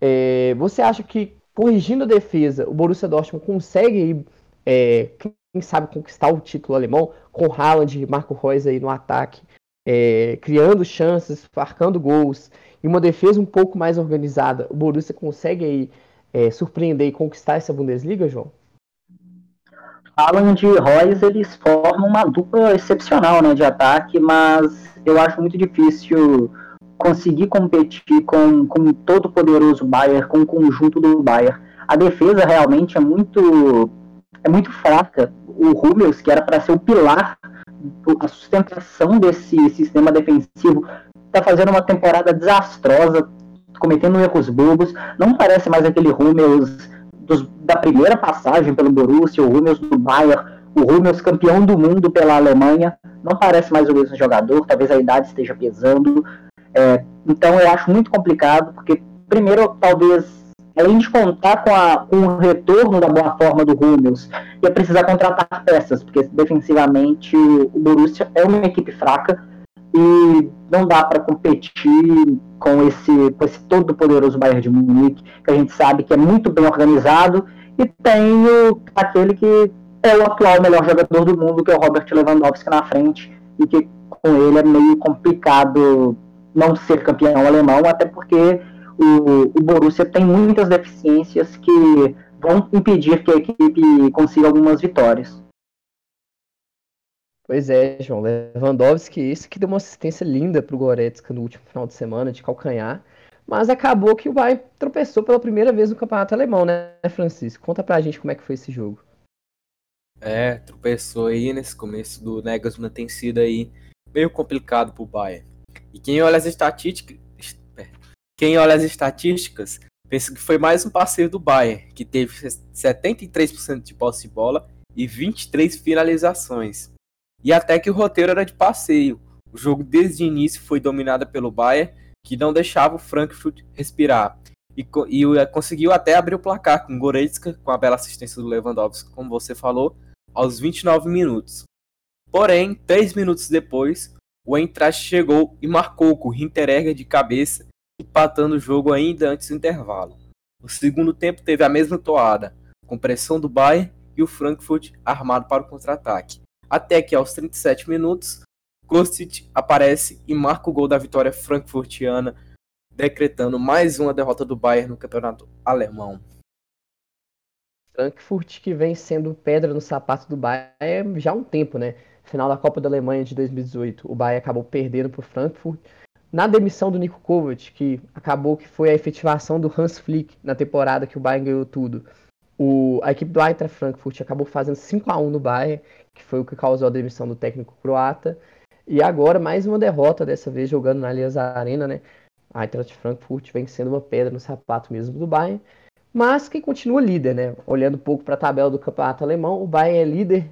É, você acha que corrigindo a defesa, o Borussia Dortmund consegue, é, quem sabe, conquistar o título alemão com Haaland e Marco Reus aí no ataque é, criando chances, marcando gols, e uma defesa um pouco mais organizada, o Borussia consegue aí é, surpreender e conquistar essa Bundesliga, João? Haaland e Royce, eles formam uma dupla excepcional né, de ataque, mas eu acho muito difícil conseguir competir com, com todo o poderoso Bayern, com o conjunto do Bayern. A defesa realmente é muito é muito fraca. O Hummels, que era para ser o pilar a sustentação desse sistema defensivo está fazendo uma temporada desastrosa, cometendo erros bobos. Não parece mais aquele Hummels dos, da primeira passagem pelo Borussia, o Hummels do Bayern, o Hummels campeão do mundo pela Alemanha. Não parece mais o mesmo jogador, talvez a idade esteja pesando. É, então eu acho muito complicado, porque primeiro talvez além de contar com, a, com o retorno da boa forma do Hummels, ia precisar contratar peças, porque defensivamente o Borussia é uma equipe fraca e não dá para competir com esse, com esse todo poderoso Bayern de Munique, que a gente sabe que é muito bem organizado, e tem o, aquele que é o atual melhor jogador do mundo, que é o Robert Lewandowski na frente, e que com ele é meio complicado não ser campeão alemão, até porque o, o Borussia tem muitas deficiências que vão impedir que a equipe consiga algumas vitórias. Pois é, João. Lewandowski, esse que deu uma assistência linda para o Goretzka no último final de semana, de calcanhar. Mas acabou que o Bayern tropeçou pela primeira vez no campeonato alemão, né, Francisco? Conta pra gente como é que foi esse jogo. É, tropeçou aí nesse começo do Negasman tem sido aí meio complicado pro Bayern. E quem olha as estatísticas, quem olha as estatísticas Penso que foi mais um passeio do Bayern, que teve 73% de posse de bola e 23 finalizações. E até que o roteiro era de passeio. O jogo desde o início foi dominado pelo Bayern, que não deixava o Frankfurt respirar. E, e eh, conseguiu até abrir o placar com Goretzka, com a bela assistência do Lewandowski, como você falou, aos 29 minutos. Porém, três minutos depois, o Eintracht chegou e marcou com o Hinteregger de cabeça, empatando o jogo ainda antes do intervalo. O segundo tempo teve a mesma toada, com pressão do Bayern e o Frankfurt armado para o contra-ataque. Até que aos 37 minutos, Kostic aparece e marca o gol da vitória frankfurtiana, decretando mais uma derrota do Bayern no campeonato alemão. Frankfurt que vem sendo pedra no sapato do Bayern já há um tempo, né? Final da Copa da Alemanha de 2018, o Bayern acabou perdendo para o Frankfurt. Na demissão do Nico Kovac, que acabou que foi a efetivação do Hans Flick na temporada que o Bayern ganhou tudo. O, a equipe do Eintracht Frankfurt acabou fazendo 5 a 1 no Bayern, que foi o que causou a demissão do técnico croata. E agora mais uma derrota, dessa vez jogando na Allianz Arena, né? A Eintracht Frankfurt vem sendo uma pedra no sapato mesmo do Bayern, mas que continua líder, né? Olhando um pouco para a tabela do campeonato alemão, o Bayern é líder,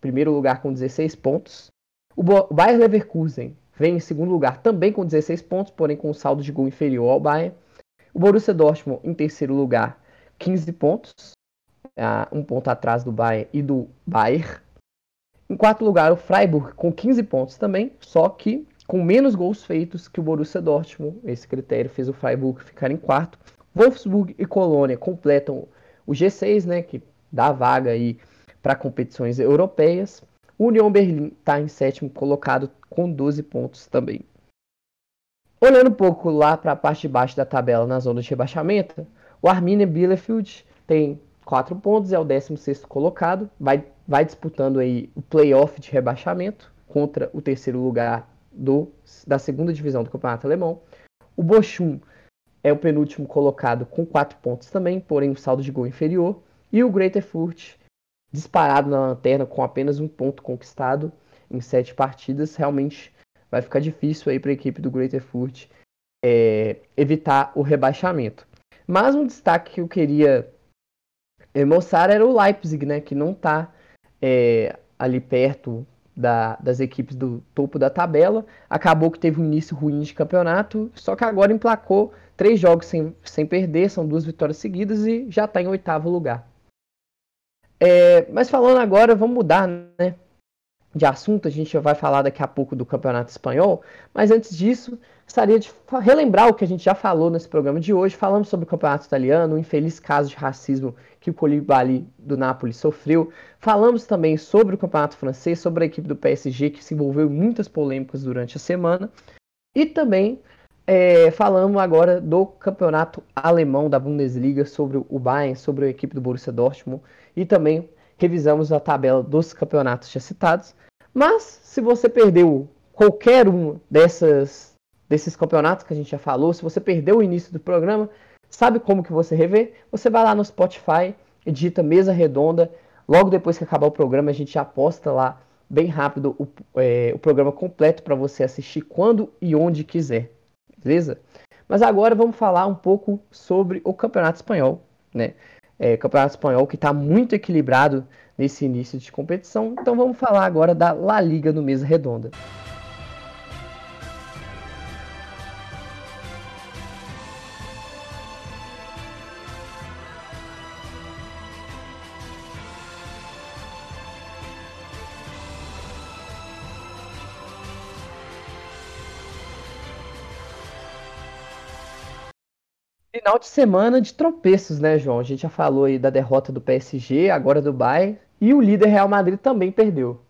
primeiro lugar com 16 pontos. O, o Bayern Leverkusen vem em segundo lugar também com 16 pontos, porém com um saldo de gol inferior ao Bayern. O Borussia Dortmund em terceiro lugar, 15 pontos, um ponto atrás do Bayern e do Bayern. Em quarto lugar, o Freiburg com 15 pontos também, só que com menos gols feitos que o Borussia Dortmund. Esse critério fez o Freiburg ficar em quarto. Wolfsburg e Colônia completam o G6, né, que dá vaga aí para competições europeias. O União Berlim está em sétimo colocado com 12 pontos também. Olhando um pouco lá para a parte de baixo da tabela na zona de rebaixamento, o Arminia Bielefeld tem 4 pontos, é o 16º colocado, vai, vai disputando aí o playoff de rebaixamento contra o terceiro lugar do, da segunda divisão do Campeonato Alemão. O Bochum é o penúltimo colocado com 4 pontos também, porém um saldo de gol inferior. E o Greater Furt disparado na lanterna com apenas um ponto conquistado em sete partidas. Realmente vai ficar difícil aí para a equipe do Greater Furt é, evitar o rebaixamento. Mas um destaque que eu queria mostrar era o Leipzig, né, que não está é, ali perto da, das equipes do topo da tabela. Acabou que teve um início ruim de campeonato, só que agora emplacou três jogos sem, sem perder, são duas vitórias seguidas e já está em oitavo lugar. É, mas falando agora, vamos mudar né, de assunto, a gente já vai falar daqui a pouco do Campeonato Espanhol, mas antes disso, gostaria de relembrar o que a gente já falou nesse programa de hoje. Falamos sobre o Campeonato Italiano, o infeliz caso de racismo que o Colibali do Napoli sofreu. Falamos também sobre o Campeonato Francês, sobre a equipe do PSG que se envolveu em muitas polêmicas durante a semana. E também é, falamos agora do Campeonato Alemão da Bundesliga, sobre o Bayern, sobre a equipe do Borussia Dortmund e também revisamos a tabela dos campeonatos já citados. Mas se você perdeu qualquer um dessas, desses campeonatos que a gente já falou, se você perdeu o início do programa, sabe como que você rever? Você vai lá no Spotify, edita mesa redonda, logo depois que acabar o programa a gente já posta lá bem rápido o, é, o programa completo para você assistir quando e onde quiser, beleza? Mas agora vamos falar um pouco sobre o Campeonato Espanhol, né? É, Campeonato Espanhol, que está muito equilibrado nesse início de competição. Então vamos falar agora da La Liga no Mesa Redonda. Final de semana de tropeços, né, João? A gente já falou aí da derrota do PSG, agora do Bayern, e o líder Real Madrid também perdeu.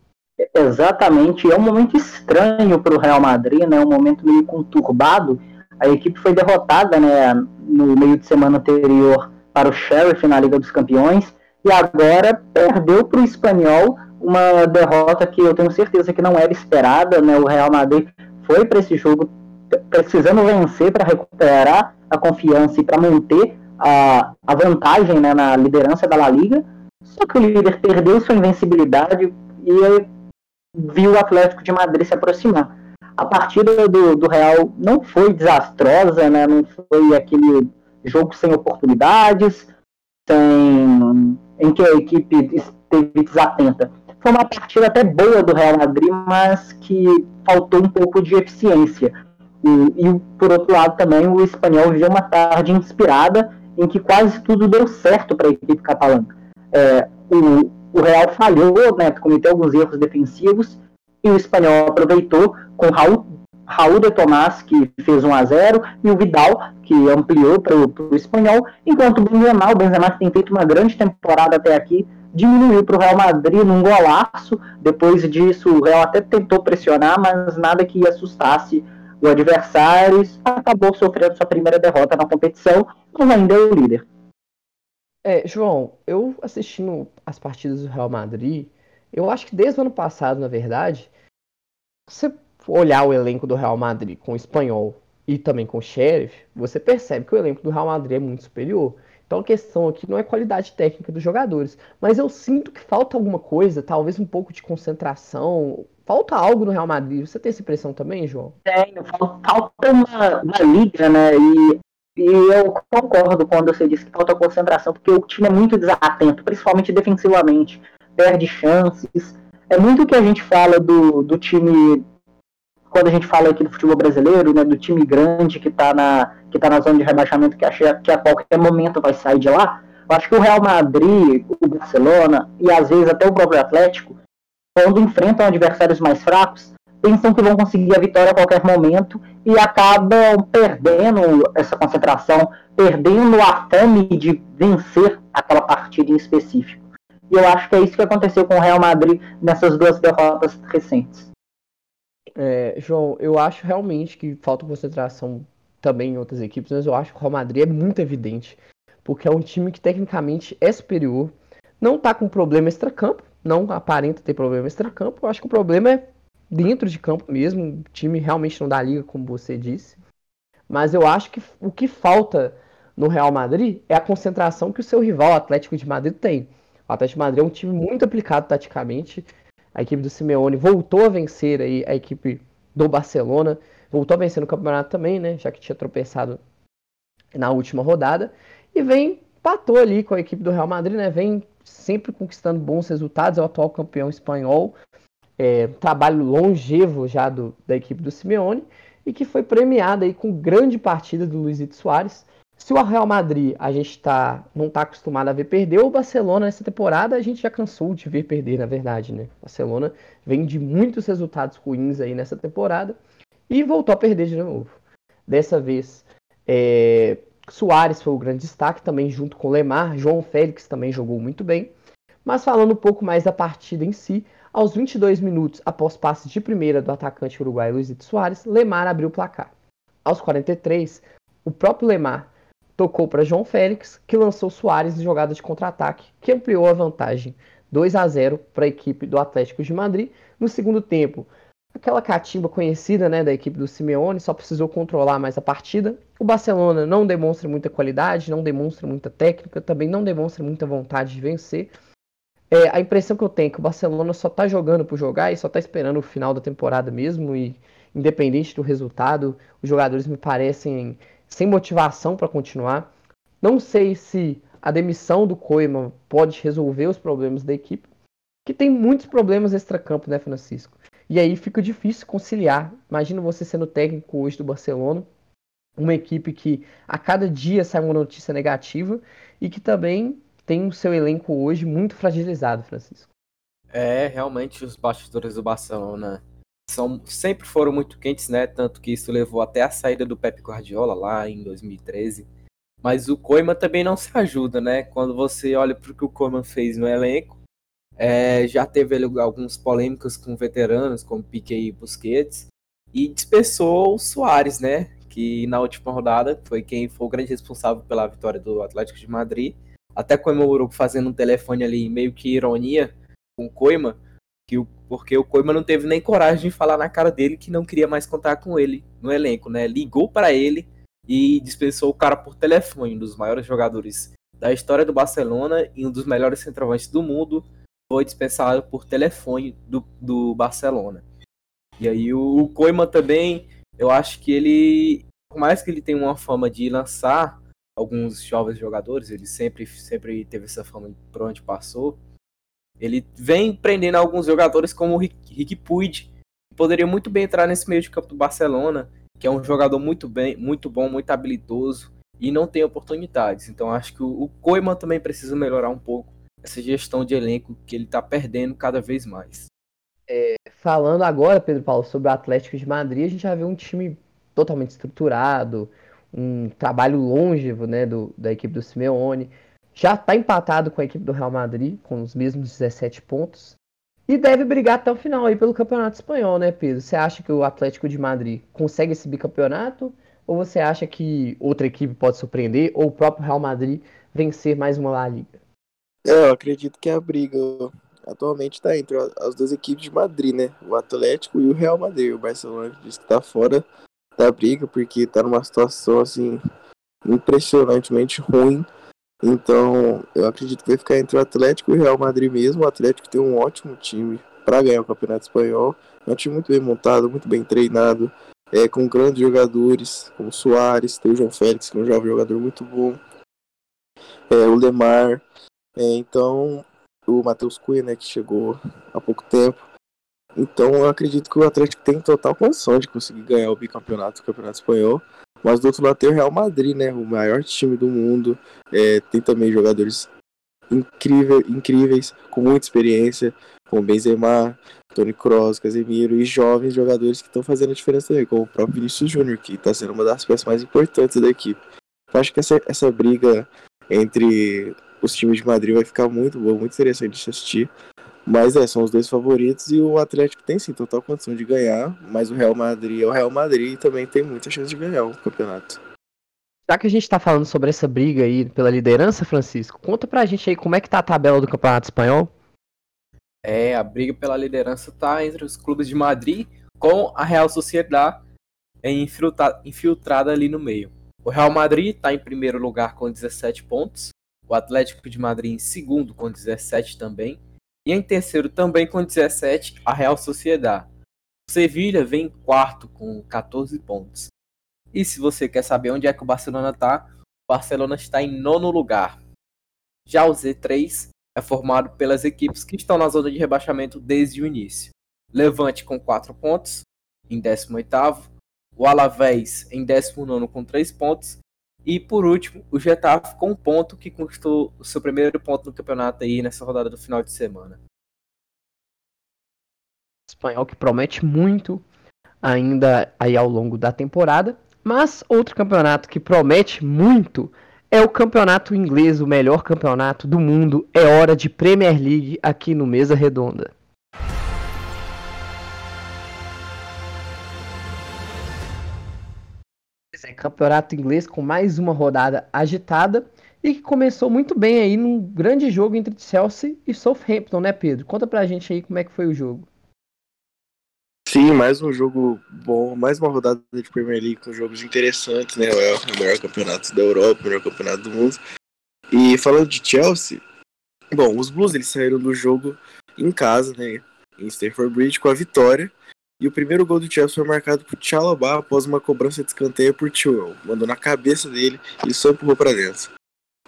Exatamente, é um momento estranho para o Real Madrid, né? Um momento meio conturbado. A equipe foi derrotada, né, no meio de semana anterior para o Sheriff na Liga dos Campeões e agora perdeu para o Espanhol uma derrota que eu tenho certeza que não era esperada, né? O Real Madrid foi para esse jogo precisando vencer para recuperar a confiança e para manter a, a vantagem né, na liderança da La Liga. Só que o líder perdeu sua invencibilidade e viu o Atlético de Madrid se aproximar. A partida do, do Real não foi desastrosa, né, não foi aquele jogo sem oportunidades, sem em que a equipe esteve desatenta. Foi uma partida até boa do Real Madrid, mas que faltou um pouco de eficiência. E, e por outro lado também o espanhol viveu uma tarde inspirada em que quase tudo deu certo para a equipe catalã. É, o, o Real falhou, né, cometeu alguns erros defensivos e o espanhol aproveitou com Raul, Raul de Tomás, que fez 1 a 0 e o Vidal, que ampliou para o espanhol, enquanto o Benzema, o Benzema que tem feito uma grande temporada até aqui, diminuiu para o Real Madrid num golaço. Depois disso, o Real até tentou pressionar, mas nada que assustasse o adversário. Acabou sofrendo sua primeira derrota na competição, mas ainda é o líder. É, João, eu assistindo as partidas do Real Madrid, eu acho que desde o ano passado, na verdade, você olhar o elenco do Real Madrid com o espanhol e também com o Sheriff, você percebe que o elenco do Real Madrid é muito superior. Então a questão aqui não é qualidade técnica dos jogadores, mas eu sinto que falta alguma coisa, talvez um pouco de concentração. Falta algo no Real Madrid. Você tem essa impressão também, João? Tenho, falta uma, uma liga, né? E, e eu concordo quando você disse que falta concentração, porque o time é muito desatento, principalmente defensivamente. Perde chances. É muito o que a gente fala do, do time quando a gente fala aqui do futebol brasileiro, né, do time grande que está na, que tá na zona de rebaixamento, que, acha, que a qualquer momento vai sair de lá, eu acho que o Real Madrid, o Barcelona e às vezes até o próprio Atlético, quando enfrentam adversários mais fracos, pensam que vão conseguir a vitória a qualquer momento e acabam perdendo essa concentração, perdendo a fome de vencer aquela partida em específico. E eu acho que é isso que aconteceu com o Real Madrid nessas duas derrotas recentes. É, João, eu acho realmente que falta concentração também em outras equipes, mas eu acho que o Real Madrid é muito evidente, porque é um time que tecnicamente é superior, não tá com problema extra-campo, não aparenta ter problema extra-campo, eu acho que o problema é dentro de campo mesmo, o time realmente não dá liga, como você disse, mas eu acho que o que falta no Real Madrid é a concentração que o seu rival, o Atlético de Madrid, tem. O Atlético de Madrid é um time muito aplicado taticamente, a equipe do Simeone voltou a vencer aí a equipe do Barcelona, voltou a vencer no campeonato também, né? Já que tinha tropeçado na última rodada. E vem, patou ali com a equipe do Real Madrid, né? Vem sempre conquistando bons resultados, é o atual campeão espanhol. É, trabalho longevo já do, da equipe do Simeone e que foi premiado aí com grande partida do Luizito Soares. Se o Real Madrid a gente tá, não está acostumado a ver perder, o Barcelona nessa temporada a gente já cansou de ver perder, na verdade, né? O Barcelona vem de muitos resultados ruins aí nessa temporada e voltou a perder de novo. Dessa vez, é, Soares foi o grande destaque, também junto com Lemar. João Félix também jogou muito bem. Mas falando um pouco mais da partida em si, aos 22 minutos após passe de primeira do atacante uruguaio Luizito Soares, Lemar abriu o placar. Aos 43, o próprio Lemar tocou para João Félix, que lançou Soares em jogada de contra-ataque, que ampliou a vantagem 2 a 0 para a equipe do Atlético de Madrid. No segundo tempo, aquela catimba conhecida né, da equipe do Simeone só precisou controlar mais a partida. O Barcelona não demonstra muita qualidade, não demonstra muita técnica, também não demonstra muita vontade de vencer. É, a impressão que eu tenho é que o Barcelona só está jogando por jogar e só está esperando o final da temporada mesmo. E independente do resultado, os jogadores me parecem sem motivação para continuar. Não sei se a demissão do Koeman pode resolver os problemas da equipe, que tem muitos problemas extra-campo, né, Francisco? E aí fica difícil conciliar. Imagina você sendo técnico hoje do Barcelona, uma equipe que a cada dia sai uma notícia negativa e que também tem o seu elenco hoje muito fragilizado, Francisco. É, realmente os bastidores do Barcelona são, sempre foram muito quentes, né? Tanto que isso levou até a saída do Pep Guardiola lá em 2013. Mas o Koeman também não se ajuda, né? Quando você olha para o que o Koeman fez no elenco, é, já teve algumas polêmicas com veteranos, como Piquet e Busquets, e dispersou o Soares, né? Que na última rodada foi quem foi o grande responsável pela vitória do Atlético de Madrid. Até comemorou fazendo um telefone ali, meio que ironia com o Koeman, que o, porque o Koeman não teve nem coragem de falar na cara dele que não queria mais contar com ele no elenco, né? Ligou para ele e dispensou o cara por telefone, um dos maiores jogadores da história do Barcelona e um dos melhores centroavantes do mundo, foi dispensado por telefone do, do Barcelona. E aí o, o Koeman também, eu acho que ele, por mais que ele tenha uma fama de lançar alguns jovens jogadores, ele sempre, sempre teve essa fama por onde passou. Ele vem prendendo alguns jogadores como o Rick, Rick Puig, que poderia muito bem entrar nesse meio de campo do Barcelona, que é um jogador muito bem, muito bom, muito habilidoso e não tem oportunidades. Então acho que o, o Koeman também precisa melhorar um pouco essa gestão de elenco que ele está perdendo cada vez mais. É, falando agora, Pedro Paulo, sobre o Atlético de Madrid, a gente já vê um time totalmente estruturado, um trabalho longevo né, do, da equipe do Simeone. Já está empatado com a equipe do Real Madrid, com os mesmos 17 pontos. E deve brigar até o final aí pelo Campeonato Espanhol, né, Pedro? Você acha que o Atlético de Madrid consegue esse bicampeonato? Ou você acha que outra equipe pode surpreender? Ou o próprio Real Madrid vencer mais uma La Liga? É, eu acredito que a briga atualmente está entre as duas equipes de Madrid, né? O Atlético e o Real Madrid. O Barcelona diz que está fora da briga porque está numa situação assim impressionantemente ruim. Então, eu acredito que vai ficar entre o Atlético e o Real Madrid mesmo. O Atlético tem um ótimo time para ganhar o Campeonato Espanhol. É um time muito bem montado, muito bem treinado, é, com grandes jogadores, como o Soares, tem o João Félix, que é um jovem jogador muito bom, é, o Lemar. É, então, o Matheus Cunha, né, que chegou há pouco tempo. Então, eu acredito que o Atlético tem total condição de conseguir ganhar o bicampeonato do Campeonato Espanhol. Mas do outro lado tem o Real Madrid, né, o maior time do mundo. É, tem também jogadores incrível, incríveis, com muita experiência, como Benzema, Toni Kroos, Casemiro e jovens jogadores que estão fazendo a diferença também, como o próprio Vinícius Júnior, que está sendo uma das peças mais importantes da equipe. Eu acho que essa, essa briga entre os times de Madrid vai ficar muito boa, muito interessante de assistir. Mas é, são os dois favoritos e o Atlético tem sim total condição de ganhar, mas o Real Madrid é o Real Madrid e também tem muita chance de ganhar o campeonato. Já que a gente tá falando sobre essa briga aí pela liderança, Francisco, conta pra gente aí como é que tá a tabela do Campeonato Espanhol. É, a briga pela liderança tá entre os clubes de Madrid com a Real Sociedade infiltrada ali no meio. O Real Madrid está em primeiro lugar com 17 pontos, o Atlético de Madrid em segundo com 17 também, e em terceiro também com 17 a Real Sociedade. O Sevilha vem em quarto com 14 pontos. E se você quer saber onde é que o Barcelona está, o Barcelona está em nono lugar. Já o Z3 é formado pelas equipes que estão na zona de rebaixamento desde o início. Levante com 4 pontos, em 18º, o Alavés em 19 com 3 pontos e por último, o Getafe com um ponto que conquistou o seu primeiro ponto no campeonato aí nessa rodada do final de semana. Espanhol que promete muito ainda aí ao longo da temporada, mas outro campeonato que promete muito é o campeonato inglês, o melhor campeonato do mundo. É hora de Premier League aqui no Mesa Redonda. Campeonato inglês com mais uma rodada agitada e que começou muito bem aí num grande jogo entre Chelsea e Southampton, né, Pedro? Conta pra gente aí como é que foi o jogo. Sim, mais um jogo bom, mais uma rodada de Premier League com jogos interessantes, né? O melhor campeonato da Europa, o melhor campeonato do mundo. E falando de Chelsea, bom, os Blues eles saíram do jogo em casa, né? Em Stamford Bridge com a vitória e o primeiro gol do Chelsea foi marcado por Chalobah após uma cobrança de escanteio por Chilwell. Mandou na cabeça dele e só empurrou para dentro.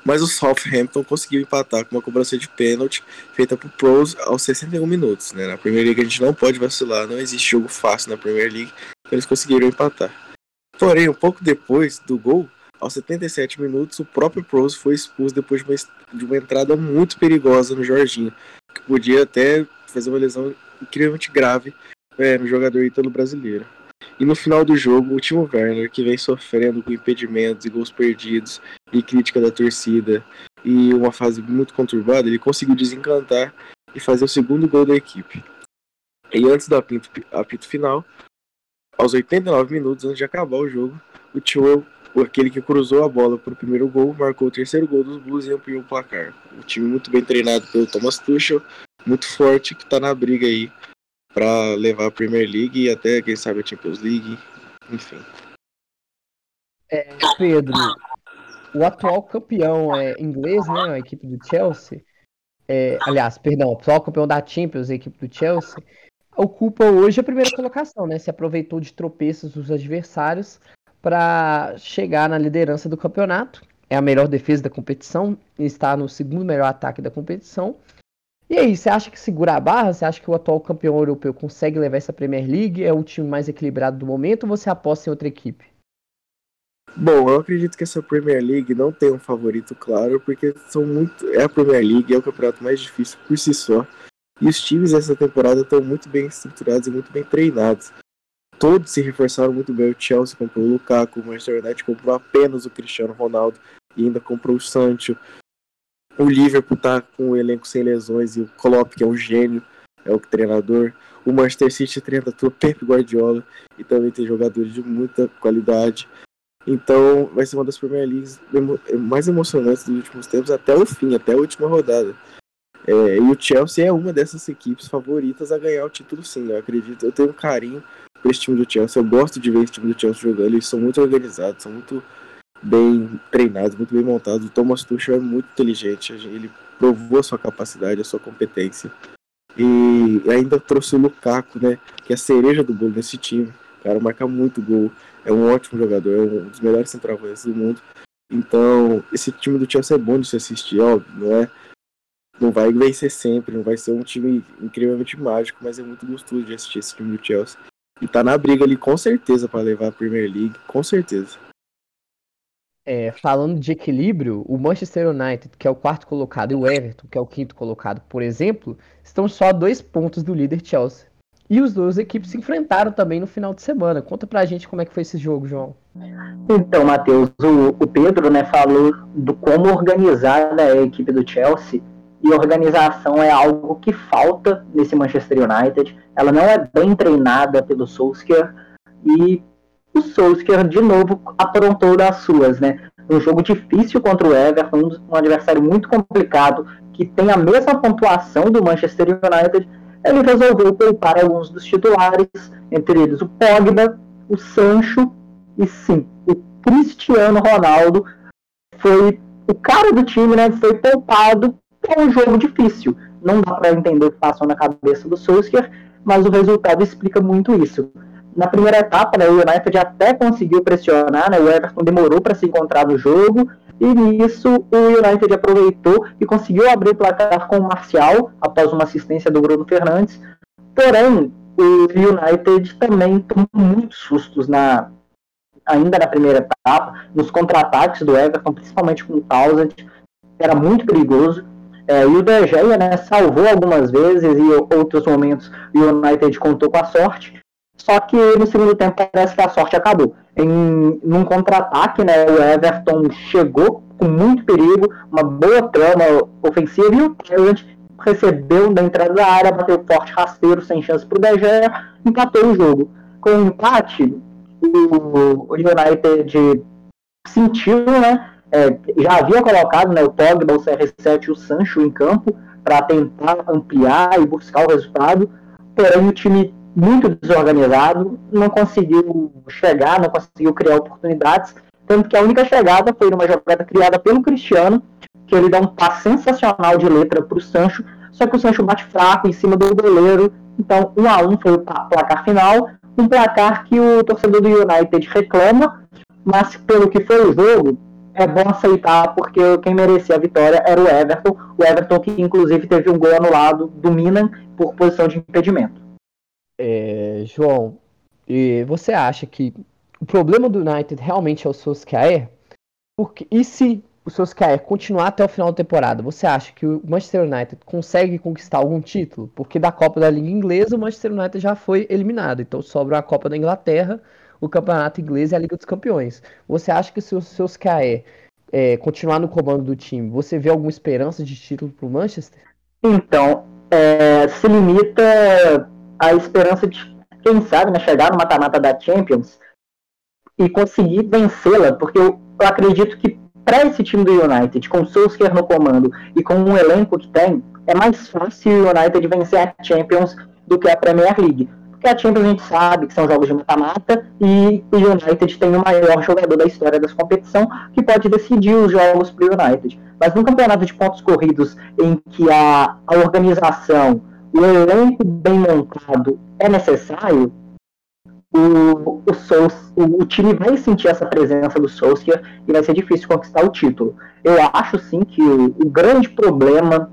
Mas o Southampton conseguiu empatar com uma cobrança de pênalti feita por Pros aos 61 minutos. Né? Na Premier League a gente não pode vacilar, não existe jogo fácil na Premier League, então eles conseguiram empatar. Porém, um pouco depois do gol, aos 77 minutos, o próprio Pros foi expulso depois de uma, de uma entrada muito perigosa no Jorginho, que podia até fazer uma lesão incrivelmente grave é, no jogador ítalo brasileiro. E no final do jogo, o Timo Werner, que vem sofrendo com impedimentos e gols perdidos e crítica da torcida e uma fase muito conturbada, ele conseguiu desencantar e fazer o segundo gol da equipe. E antes do apito, apito final, aos 89 minutos antes de acabar o jogo, o Tio, aquele que cruzou a bola para o primeiro gol, marcou o terceiro gol dos Blues e ampliou o placar. O time muito bem treinado pelo Thomas Tuchel, muito forte, que está na briga aí para levar a Premier League e até, quem sabe, a Champions League, enfim. É, Pedro, o atual campeão é inglês, né, a equipe do Chelsea, é, aliás, perdão, o atual campeão da Champions, a equipe do Chelsea, ocupa hoje a primeira colocação, né, se aproveitou de tropeços dos adversários para chegar na liderança do campeonato é a melhor defesa da competição, está no segundo melhor ataque da competição. E aí, você acha que segura a barra? Você acha que o atual campeão europeu consegue levar essa Premier League? É o time mais equilibrado do momento ou você aposta em outra equipe? Bom, eu acredito que essa Premier League não tem um favorito claro, porque são muito. É a Premier League, é o campeonato mais difícil por si só. E os times dessa temporada estão muito bem estruturados e muito bem treinados. Todos se reforçaram muito bem. O Chelsea comprou o Lukaku, o Manchester United comprou apenas o Cristiano Ronaldo e ainda comprou o Sancho. O Liverpool tá com o elenco sem lesões e o Klopp, que é um gênio, é o treinador. O Manchester City treina o Pep Guardiola e também tem jogadores de muita qualidade. Então vai ser uma das Premier Leagues mais emocionantes dos últimos tempos até o fim, até a última rodada. É, e o Chelsea é uma dessas equipes favoritas a ganhar o título sim, eu acredito. Eu tenho um carinho por esse time do Chelsea, eu gosto de ver esse time do Chelsea jogando, eles são muito organizados, são muito bem treinados, muito bem montados. O Thomas Tuchel é muito inteligente, ele provou a sua capacidade, a sua competência. E ainda trouxe o Lukaku, né, que é a cereja do bolo nesse time. O cara marca muito gol, é um ótimo jogador, é um dos melhores centroavantes do mundo. Então, esse time do Chelsea é bom de se assistir, óbvio, não é? Não vai vencer sempre, não vai ser um time incrivelmente mágico, mas é muito gostoso de assistir esse time do Chelsea. E tá na briga ali com certeza para levar a Premier League, com certeza. É, falando de equilíbrio, o Manchester United, que é o quarto colocado, e o Everton, que é o quinto colocado, por exemplo, estão só a dois pontos do líder Chelsea. E os duas equipes se enfrentaram também no final de semana. Conta pra gente como é que foi esse jogo, João. Então, Matheus, o, o Pedro né, falou do como organizada é a equipe do Chelsea. E organização é algo que falta nesse Manchester United. Ela não é bem treinada pelo Solskjaer. E o Solskjaer, de novo, aprontou das suas, né? Um jogo difícil contra o Everton, um adversário muito complicado, que tem a mesma pontuação do Manchester United, ele resolveu poupar alguns dos titulares, entre eles o Pogba, o Sancho e sim, o Cristiano Ronaldo foi o cara do time, né? Foi poupado para um jogo difícil. Não dá para entender o que passou na cabeça do Solskjaer, mas o resultado explica muito isso. Na primeira etapa, né, o United até conseguiu pressionar, né, o Everton demorou para se encontrar no jogo, e nisso o United aproveitou e conseguiu abrir placar com o Marcial, após uma assistência do Bruno Fernandes. Porém, o United também tomou muitos sustos na, ainda na primeira etapa, nos contra-ataques do Everton, principalmente com o Townsend, era muito perigoso. É, e o De Gea, né, salvou algumas vezes e outros momentos o United contou com a sorte. Só que no segundo tempo parece que a sorte acabou. Em num contra-ataque, né, o Everton chegou com muito perigo, uma boa trama ofensiva e o Tarrant recebeu na entrada da área, bateu forte rasteiro sem chance para o De Gea, empatou o jogo. Com o empate, o, United sentiu, né, é, já havia colocado né, o Pogba, o CR7 e o Sancho em campo para tentar ampliar e buscar o resultado, porém o time muito desorganizado, não conseguiu chegar, não conseguiu criar oportunidades, tanto que a única chegada foi numa jogada criada pelo Cristiano, que ele dá um passe sensacional de letra para o Sancho, só que o Sancho bate fraco em cima do goleiro, então 1 a 1 foi o placar final, um placar que o torcedor do United reclama, mas pelo que foi o jogo, é bom aceitar, porque quem merecia a vitória era o Everton, o Everton que inclusive teve um gol anulado do Milan por posição de impedimento. É, João, você acha que o problema do United realmente é o Solskjaer? Porque, e se o Solskjaer continuar até o final da temporada, você acha que o Manchester United consegue conquistar algum título? Porque da Copa da Liga Inglesa o Manchester United já foi eliminado, então sobra a Copa da Inglaterra, o Campeonato Inglês e a Liga dos Campeões. Você acha que se o Solskjaer é, continuar no comando do time, você vê alguma esperança de título para o Manchester? Então, é, se limita a esperança de, quem sabe, né, chegar no mata-mata da Champions e conseguir vencê-la, porque eu, eu, acredito que para esse time do United, com o Solskjaer no comando e com um elenco que tem, é mais fácil o United vencer a Champions do que a Premier League. Porque a Champions a gente sabe que são jogos de mata-mata e o United tem o maior jogador da história dessa competição que pode decidir os jogos para o United. Mas no campeonato de pontos corridos, em que a, a organização, o elenco bem montado é necessário, o, o, Souls, o, o, time vai sentir essa presença do Solskjaer e vai ser difícil conquistar o título. Eu acho sim que o, o grande problema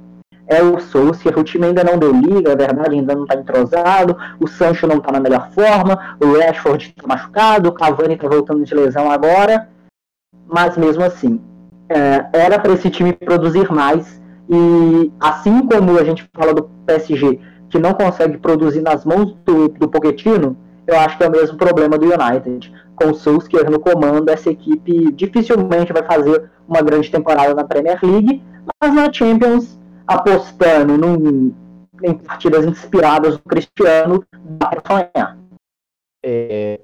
é o Solskjaer, o time ainda não deu liga, é verdade, ainda não está entrosado, o Sancho não está na melhor forma, o Rashford está machucado, o Cavani está voltando de lesão agora, mas mesmo assim, é, era para esse time produzir mais, e assim como a gente fala do PSG, que não consegue produzir nas mãos do, do Pochettino, eu acho que é o mesmo problema do United. Com o Solskjaer no comando, essa equipe dificilmente vai fazer uma grande temporada na Premier League, mas na Champions, apostando num, em partidas inspiradas do Cristiano, dá para sonhar. É,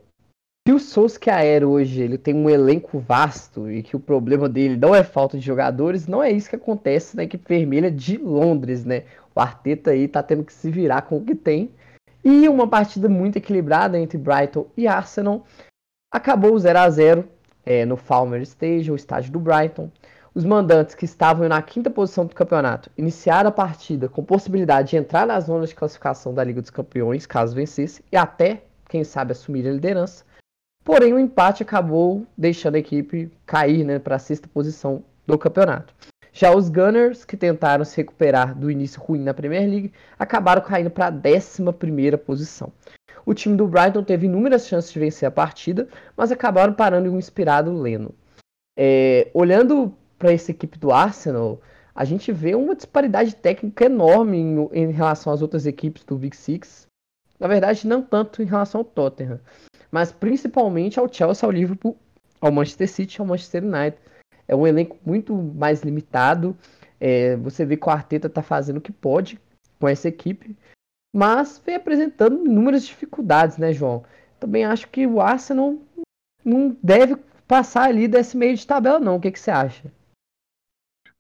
se o Solskjaer hoje ele tem um elenco vasto e que o problema dele não é falta de jogadores, não é isso que acontece na equipe vermelha de Londres, né? O Arteta aí tá tendo que se virar com o que tem e uma partida muito equilibrada entre Brighton e Arsenal. Acabou 0 a 0 é, no Falmer Stage, o estádio do Brighton. Os mandantes que estavam na quinta posição do campeonato iniciaram a partida com possibilidade de entrar na zona de classificação da Liga dos Campeões, caso vencesse, e até, quem sabe, assumir a liderança. Porém, o empate acabou deixando a equipe cair né, para a sexta posição do campeonato. Já os Gunners, que tentaram se recuperar do início ruim na Premier League, acabaram caindo para a 11 posição. O time do Brighton teve inúmeras chances de vencer a partida, mas acabaram parando em um inspirado Leno. É, olhando para essa equipe do Arsenal, a gente vê uma disparidade técnica enorme em, em, relação às outras equipes do Big Six. Na verdade, não tanto em relação ao Tottenham, mas principalmente ao Chelsea, ao Liverpool, ao Manchester City, ao Manchester United é um elenco muito mais limitado. É, você vê que o Arteta está fazendo o que pode com essa equipe, mas vem apresentando inúmeras dificuldades, né, João? Também acho que o Arsenal não deve passar ali desse meio de tabela, não. O que, que você acha?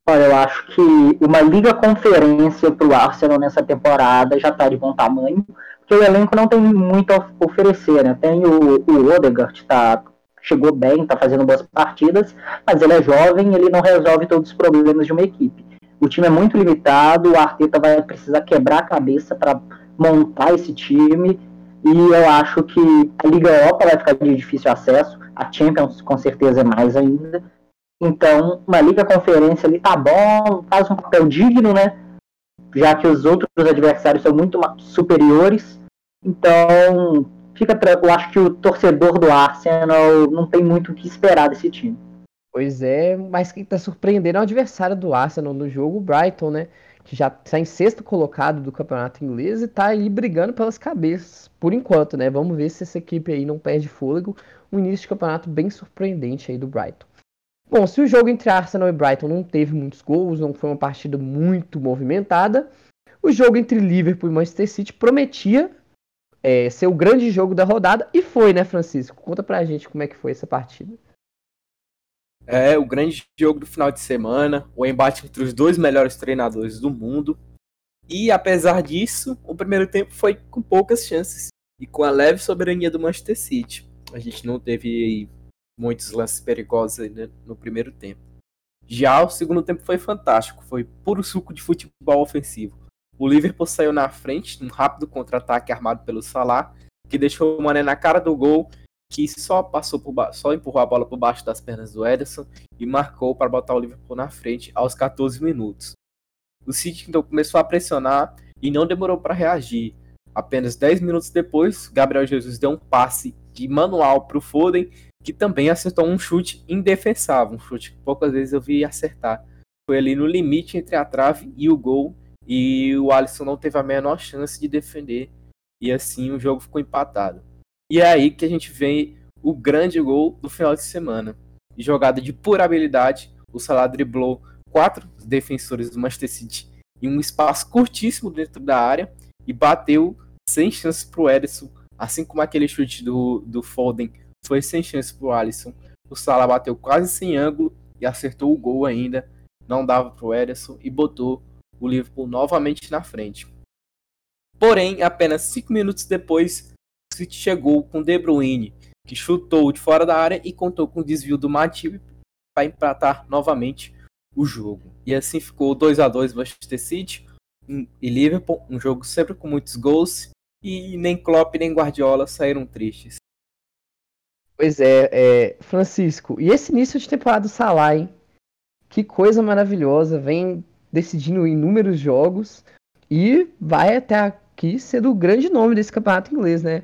Olha, eu acho que uma liga conferência para o Arsenal nessa temporada já está de bom tamanho, porque o elenco não tem muito a oferecer, né? Tem o, o Odegaard, está chegou bem, está fazendo boas partidas, mas ele é jovem, ele não resolve todos os problemas de uma equipe. O time é muito limitado, o Arteta vai precisar quebrar a cabeça para montar esse time, e eu acho que a Liga Europa vai ficar de difícil acesso, a Champions com certeza é mais ainda. Então, uma Liga Conferência ali tá bom, faz um papel digno, né? Já que os outros adversários são muito superiores. Então, fica eu acho que o torcedor do Arsenal não tem muito o que esperar desse time. Pois é, mas quem está surpreendendo é o adversário do Arsenal no jogo, o Brighton, né? Que já está em sexto colocado do campeonato inglês e está aí brigando pelas cabeças, por enquanto, né? Vamos ver se essa equipe aí não perde fôlego. Um início de campeonato bem surpreendente aí do Brighton. Bom, se o jogo entre Arsenal e Brighton não teve muitos gols, não foi uma partida muito movimentada, o jogo entre Liverpool e Manchester City prometia é, ser o grande jogo da rodada. E foi, né, Francisco? Conta pra gente como é que foi essa partida. É, o grande jogo do final de semana, o embate entre os dois melhores treinadores do mundo. E apesar disso, o primeiro tempo foi com poucas chances e com a leve soberania do Manchester City. A gente não teve muitos lances perigosos no primeiro tempo. Já o segundo tempo foi fantástico, foi puro suco de futebol ofensivo. O Liverpool saiu na frente num rápido contra-ataque armado pelo Salah, que deixou o Mané na cara do gol, que só passou por só empurrou a bola por baixo das pernas do Ederson e marcou para botar o Liverpool na frente aos 14 minutos. O City então começou a pressionar e não demorou para reagir. Apenas 10 minutos depois, Gabriel Jesus deu um passe de manual para o Foden, que também acertou um chute indefensável, um chute que poucas vezes eu vi acertar. Foi ali no limite entre a trave e o gol e o Alisson não teve a menor chance de defender e assim o jogo ficou empatado. E é aí que a gente vê o grande gol do final de semana. Jogada de pura habilidade, o Salah driblou quatro defensores do Manchester City em um espaço curtíssimo dentro da área e bateu sem chance para o Ederson, assim como aquele chute do, do Foden foi sem chance para o Alisson. O Salah bateu quase sem ângulo e acertou o gol ainda, não dava para o Ederson e botou o Liverpool novamente na frente. Porém, apenas 5 minutos depois, o City chegou com De Bruyne, que chutou de fora da área e contou com o desvio do Matip para empatar novamente o jogo. E assim ficou 2 a 2 Manchester City e Liverpool, um jogo sempre com muitos gols e nem Klopp nem Guardiola saíram tristes. Pois é, é, Francisco, e esse início de temporada do Salah, hein? Que coisa maravilhosa, vem decidindo inúmeros jogos e vai até aqui ser o grande nome desse campeonato inglês, né?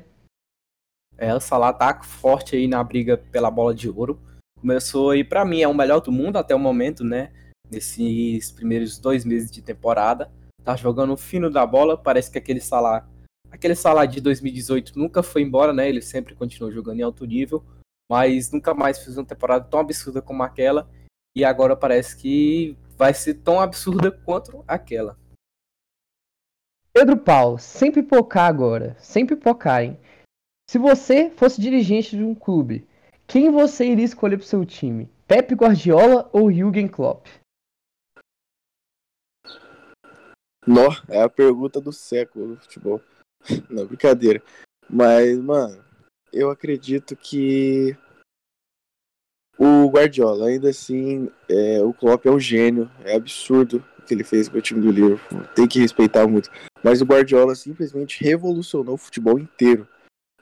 É, o Salah tá forte aí na briga pela bola de ouro. Começou aí, para mim, é o melhor do mundo até o momento, né? Nesses primeiros dois meses de temporada. Tá jogando fino da bola, parece que aquele Salah Aquele salário de 2018 nunca foi embora, né? Ele sempre continuou jogando em alto nível, mas nunca mais fez uma temporada tão absurda como aquela. E agora parece que vai ser tão absurda quanto aquela. Pedro Paulo, sem pipocar agora, sem pipocar, hein? Se você fosse dirigente de um clube, quem você iria escolher para seu time? Pep Guardiola ou Jürgen Klopp? Nó, é a pergunta do século no futebol. Não, brincadeira. Mas, mano, eu acredito que o Guardiola, ainda assim, é, o Klopp é um gênio, é absurdo o que ele fez com o time do Liverpool, tem que respeitar muito. Mas o Guardiola simplesmente revolucionou o futebol inteiro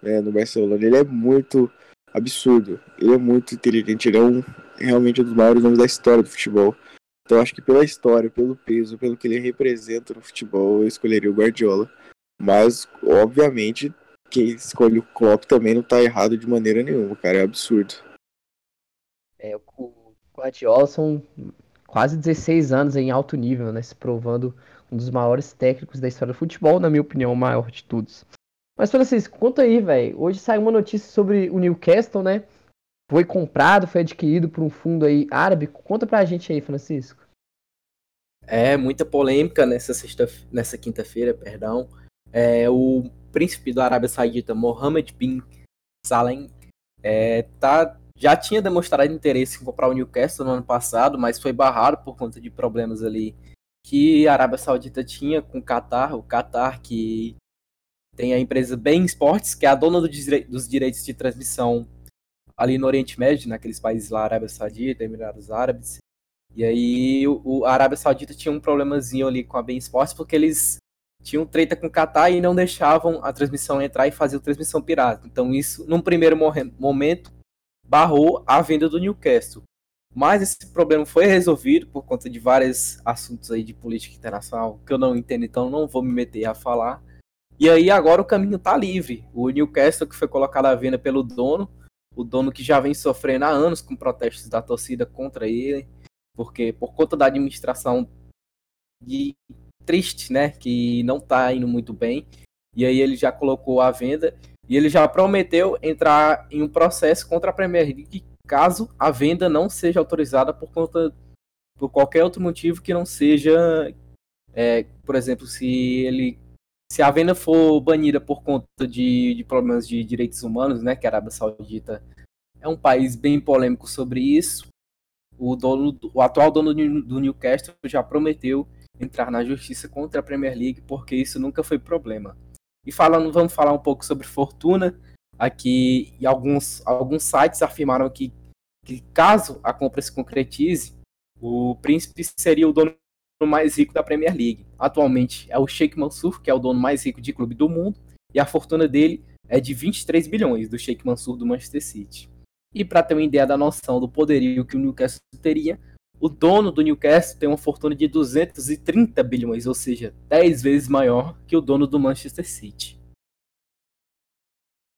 né, no Barcelona. Ele é muito absurdo, ele é muito inteligente, ele é um, realmente um dos maiores nomes da história do futebol. Então acho que pela história, pelo peso, pelo que ele representa no futebol, eu escolheria o Guardiola. Mas, obviamente, quem escolhe o Klopp também não tá errado de maneira nenhuma, cara. É absurdo. É, o Guardiola são quase 16 anos em alto nível, né? Se provando um dos maiores técnicos da história do futebol, na minha opinião, o maior de todos. Mas, Francisco, conta aí, velho. Hoje saiu uma notícia sobre o Newcastle, né? Foi comprado, foi adquirido por um fundo aí árabe. Conta pra gente aí, Francisco. É, muita polêmica nessa sexta, nessa quinta-feira, perdão. É, o príncipe da Arábia Saudita, Mohammed bin Salem, é, tá, já tinha demonstrado interesse em comprar o Newcastle no ano passado, mas foi barrado por conta de problemas ali que a Arábia Saudita tinha com o Qatar, o Qatar que tem a empresa Bain Sports, que é a dona do dire dos direitos de transmissão ali no Oriente Médio, naqueles países lá, Arábia Saudita, Emirados Árabes. E aí o, a Arábia Saudita tinha um problemazinho ali com a Bain Sports, porque eles tinham treta com o Qatar e não deixavam a transmissão entrar e fazer a transmissão pirata. Então isso, num primeiro momento, barrou a venda do Newcastle. Mas esse problema foi resolvido por conta de vários assuntos aí de política internacional que eu não entendo, então não vou me meter a falar. E aí agora o caminho está livre. O Newcastle que foi colocado à venda pelo dono, o dono que já vem sofrendo há anos com protestos da torcida contra ele, porque por conta da administração de triste, né? Que não tá indo muito bem. E aí ele já colocou a venda e ele já prometeu entrar em um processo contra a Premier League caso a venda não seja autorizada por conta por qualquer outro motivo que não seja, é, por exemplo, se ele se a venda for banida por conta de, de problemas de direitos humanos, né? Que a Arábia Saudita é um país bem polêmico sobre isso. O dono, o atual dono do Newcastle já prometeu entrar na justiça contra a Premier League, porque isso nunca foi problema. E falando, vamos falar um pouco sobre fortuna. Aqui, e alguns, alguns sites afirmaram que, que caso a compra se concretize, o príncipe seria o dono mais rico da Premier League. Atualmente é o Sheikh Mansour, que é o dono mais rico de clube do mundo, e a fortuna dele é de 23 bilhões do Sheikh Mansour do Manchester City. E para ter uma ideia da noção do poderio que o Newcastle teria, o dono do Newcastle tem uma fortuna de 230 bilhões, ou seja, 10 vezes maior que o dono do Manchester City.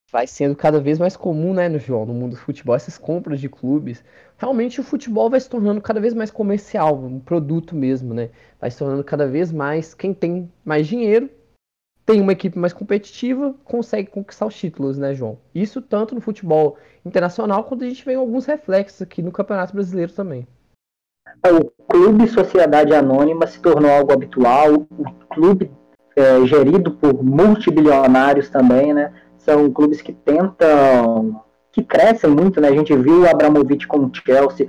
Vai sendo cada vez mais comum, né, no João, no mundo do futebol, essas compras de clubes. Realmente o futebol vai se tornando cada vez mais comercial, um produto mesmo, né? Vai se tornando cada vez mais quem tem mais dinheiro, tem uma equipe mais competitiva, consegue conquistar os títulos, né, João? Isso tanto no futebol internacional quanto a gente vê alguns reflexos aqui no Campeonato Brasileiro também. O clube Sociedade Anônima se tornou algo habitual, o clube é, gerido por multibilionários também, né? São clubes que tentam, que crescem muito, né? A gente viu o Abramovich com o Chelsea,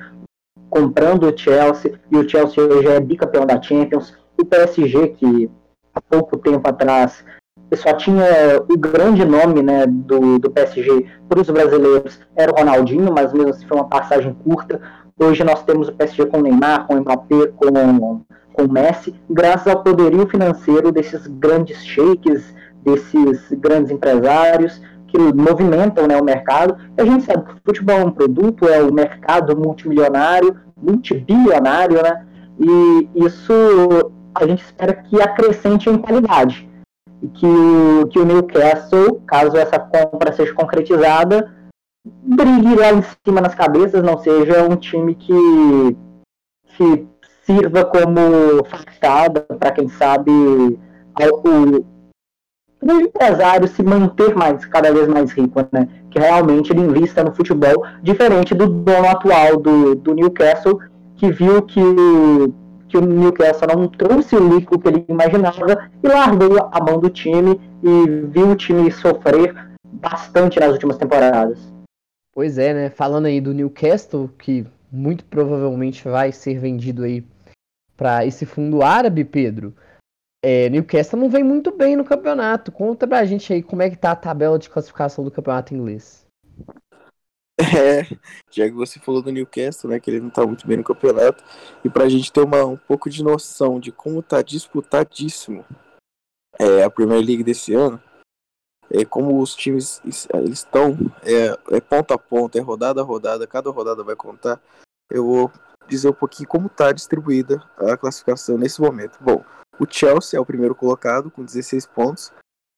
comprando o Chelsea, e o Chelsea hoje é bicampeão da Champions. O PSG, que há pouco tempo atrás só tinha o grande nome né, do, do PSG para os brasileiros, era o Ronaldinho, mas mesmo assim foi uma passagem curta. Hoje nós temos o PSG com o Neymar, com o Mbappé, com, com o Messi, graças ao poderio financeiro desses grandes sheiks, desses grandes empresários que movimentam né, o mercado. A gente sabe que o futebol é um produto, é o um mercado multimilionário, multibilionário, né? E isso a gente espera que acrescente em qualidade. Que que o Newcastle, caso essa compra seja concretizada, brigue lá em cima nas cabeças, não seja um time que, que sirva como facada para quem sabe o, o empresário se manter mais, cada vez mais rico, né? Que realmente ele invista no futebol, diferente do dono atual do, do Newcastle, que viu que, que o Newcastle não trouxe o líquido que ele imaginava e largou a mão do time e viu o time sofrer bastante nas últimas temporadas. Pois é, né? Falando aí do Newcastle, que muito provavelmente vai ser vendido aí para esse fundo árabe, Pedro. É, Newcastle não vem muito bem no campeonato. Conta pra gente aí como é que tá a tabela de classificação do campeonato inglês. É, já que você falou do Newcastle, né, que ele não tá muito bem no campeonato, e pra gente ter uma, um pouco de noção de como tá disputadíssimo é, a Premier League desse ano, é, como os times eles estão é, é ponta a ponta, é rodada a rodada, cada rodada vai contar, eu vou dizer um pouquinho como tá distribuída a classificação nesse momento. Bom, o Chelsea é o primeiro colocado com 16 pontos,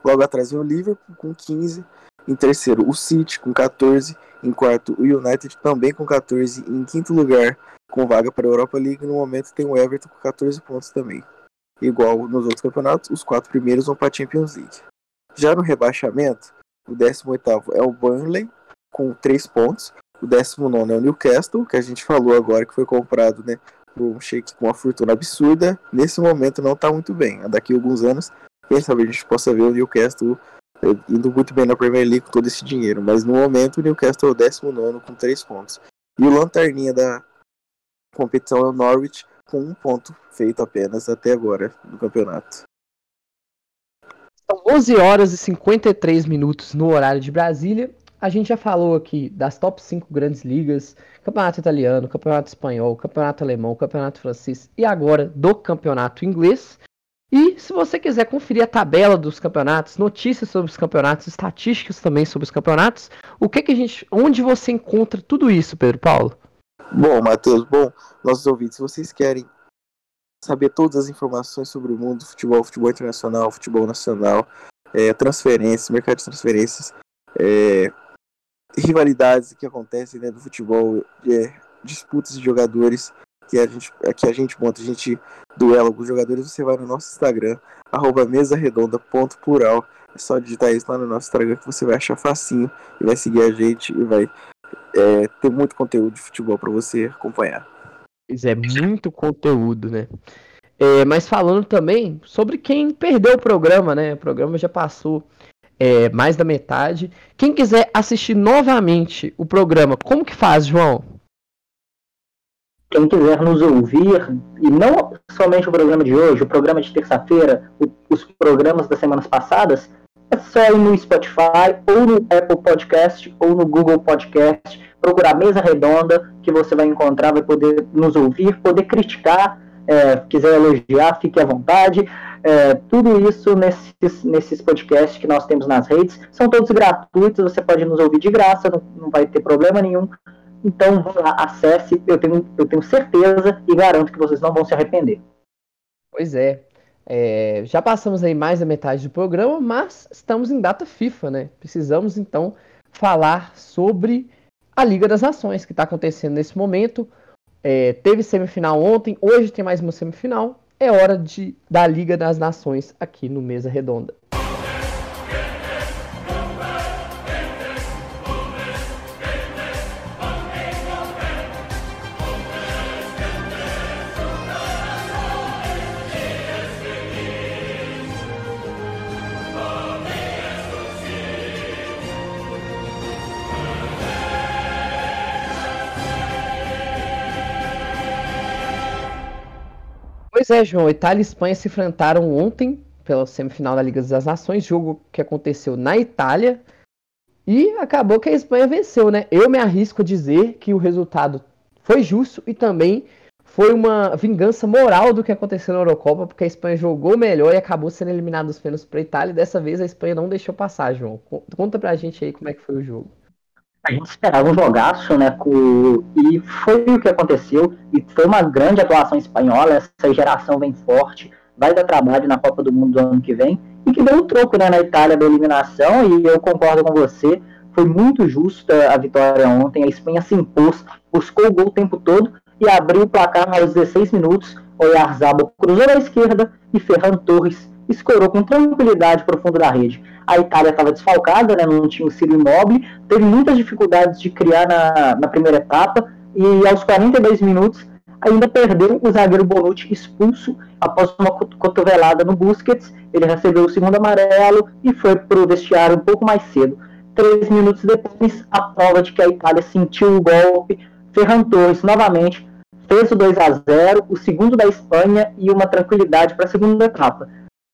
logo atrás vem o Liverpool com 15, em terceiro o City com 14, em quarto o United também com 14, em quinto lugar com vaga para a Europa League, no momento tem o Everton com 14 pontos também. Igual nos outros campeonatos, os quatro primeiros vão para a Champions League. Já no rebaixamento, o 18 é o Burnley, com 3 pontos. O 19 é o Newcastle, que a gente falou agora que foi comprado né, por um shake com uma fortuna absurda. Nesse momento não está muito bem. Daqui a alguns anos, quem sabe a gente possa ver o Newcastle eh, indo muito bem na Premier League com todo esse dinheiro. Mas no momento o Newcastle é o 19 com 3 pontos. E o lanterninha da competição é o Norwich, com um ponto feito apenas até agora no campeonato. São 11 horas e 53 minutos no horário de Brasília. A gente já falou aqui das top 5 grandes ligas: Campeonato Italiano, Campeonato Espanhol, Campeonato Alemão, Campeonato Francês e agora do Campeonato Inglês. E se você quiser conferir a tabela dos campeonatos, notícias sobre os campeonatos, estatísticas também sobre os campeonatos, o que que a gente, onde você encontra tudo isso, Pedro Paulo? Bom, Matheus, bom, nossos ouvintes, se vocês querem saber todas as informações sobre o mundo do futebol, futebol internacional, futebol nacional, é, transferências, mercado de transferências, é, rivalidades que acontecem dentro do futebol, é, disputas de jogadores que a gente que a gente monta, a gente duela os jogadores, você vai no nosso Instagram, arroba. É só digitar isso lá no nosso Instagram que você vai achar facinho e vai seguir a gente e vai é, ter muito conteúdo de futebol para você acompanhar. Pois é, muito conteúdo, né? É, mas falando também sobre quem perdeu o programa, né? O programa já passou é, mais da metade. Quem quiser assistir novamente o programa, como que faz, João? Quem quiser nos ouvir, e não somente o programa de hoje, o programa de terça-feira, os programas das semanas passadas, é só ir no Spotify, ou no Apple Podcast, ou no Google Podcast, procurar Mesa Redonda, que você vai encontrar, vai poder nos ouvir, poder criticar, é, quiser elogiar, fique à vontade. É, tudo isso nesses, nesses podcasts que nós temos nas redes, são todos gratuitos, você pode nos ouvir de graça, não, não vai ter problema nenhum. Então, lá, acesse, eu tenho, eu tenho certeza e garanto que vocês não vão se arrepender. Pois é, é, já passamos aí mais da metade do programa, mas estamos em data FIFA, né? Precisamos então falar sobre a Liga das Nações que está acontecendo nesse momento. É, teve semifinal ontem, hoje tem mais uma semifinal. É hora de da Liga das Nações aqui no Mesa Redonda. Pois é, João. Itália e Espanha se enfrentaram ontem pela semifinal da Liga das Nações, jogo que aconteceu na Itália. E acabou que a Espanha venceu, né? Eu me arrisco a dizer que o resultado foi justo e também foi uma vingança moral do que aconteceu na Eurocopa, porque a Espanha jogou melhor e acabou sendo eliminada dos pênaltis para a Itália. E dessa vez a Espanha não deixou passar, João. Conta pra gente aí como é que foi o jogo. A gente esperava um jogaço, né? Com... E foi o que aconteceu. E foi uma grande atuação espanhola. Essa geração vem forte, vai dar trabalho na Copa do Mundo do ano que vem. E que deu um troco né, na Itália da eliminação. E eu concordo com você. Foi muito justa a vitória ontem. A Espanha se impôs, buscou o gol o tempo todo e abriu o placar aos 16 minutos. Oyarzabal cruzou à esquerda e Ferran Torres escorou com tranquilidade para o fundo da rede. A Itália estava desfalcada, né, não tinha o Ciro Immobile, teve muitas dificuldades de criar na, na primeira etapa e aos 42 minutos ainda perdeu o zagueiro Bonucci expulso após uma cotovelada no Busquets. Ele recebeu o segundo amarelo e foi para o vestiário um pouco mais cedo. Três minutos depois, a prova de que a Itália sentiu o golpe, Ferran Torres novamente fez o 2 a 0 o segundo da Espanha e uma tranquilidade para a segunda etapa.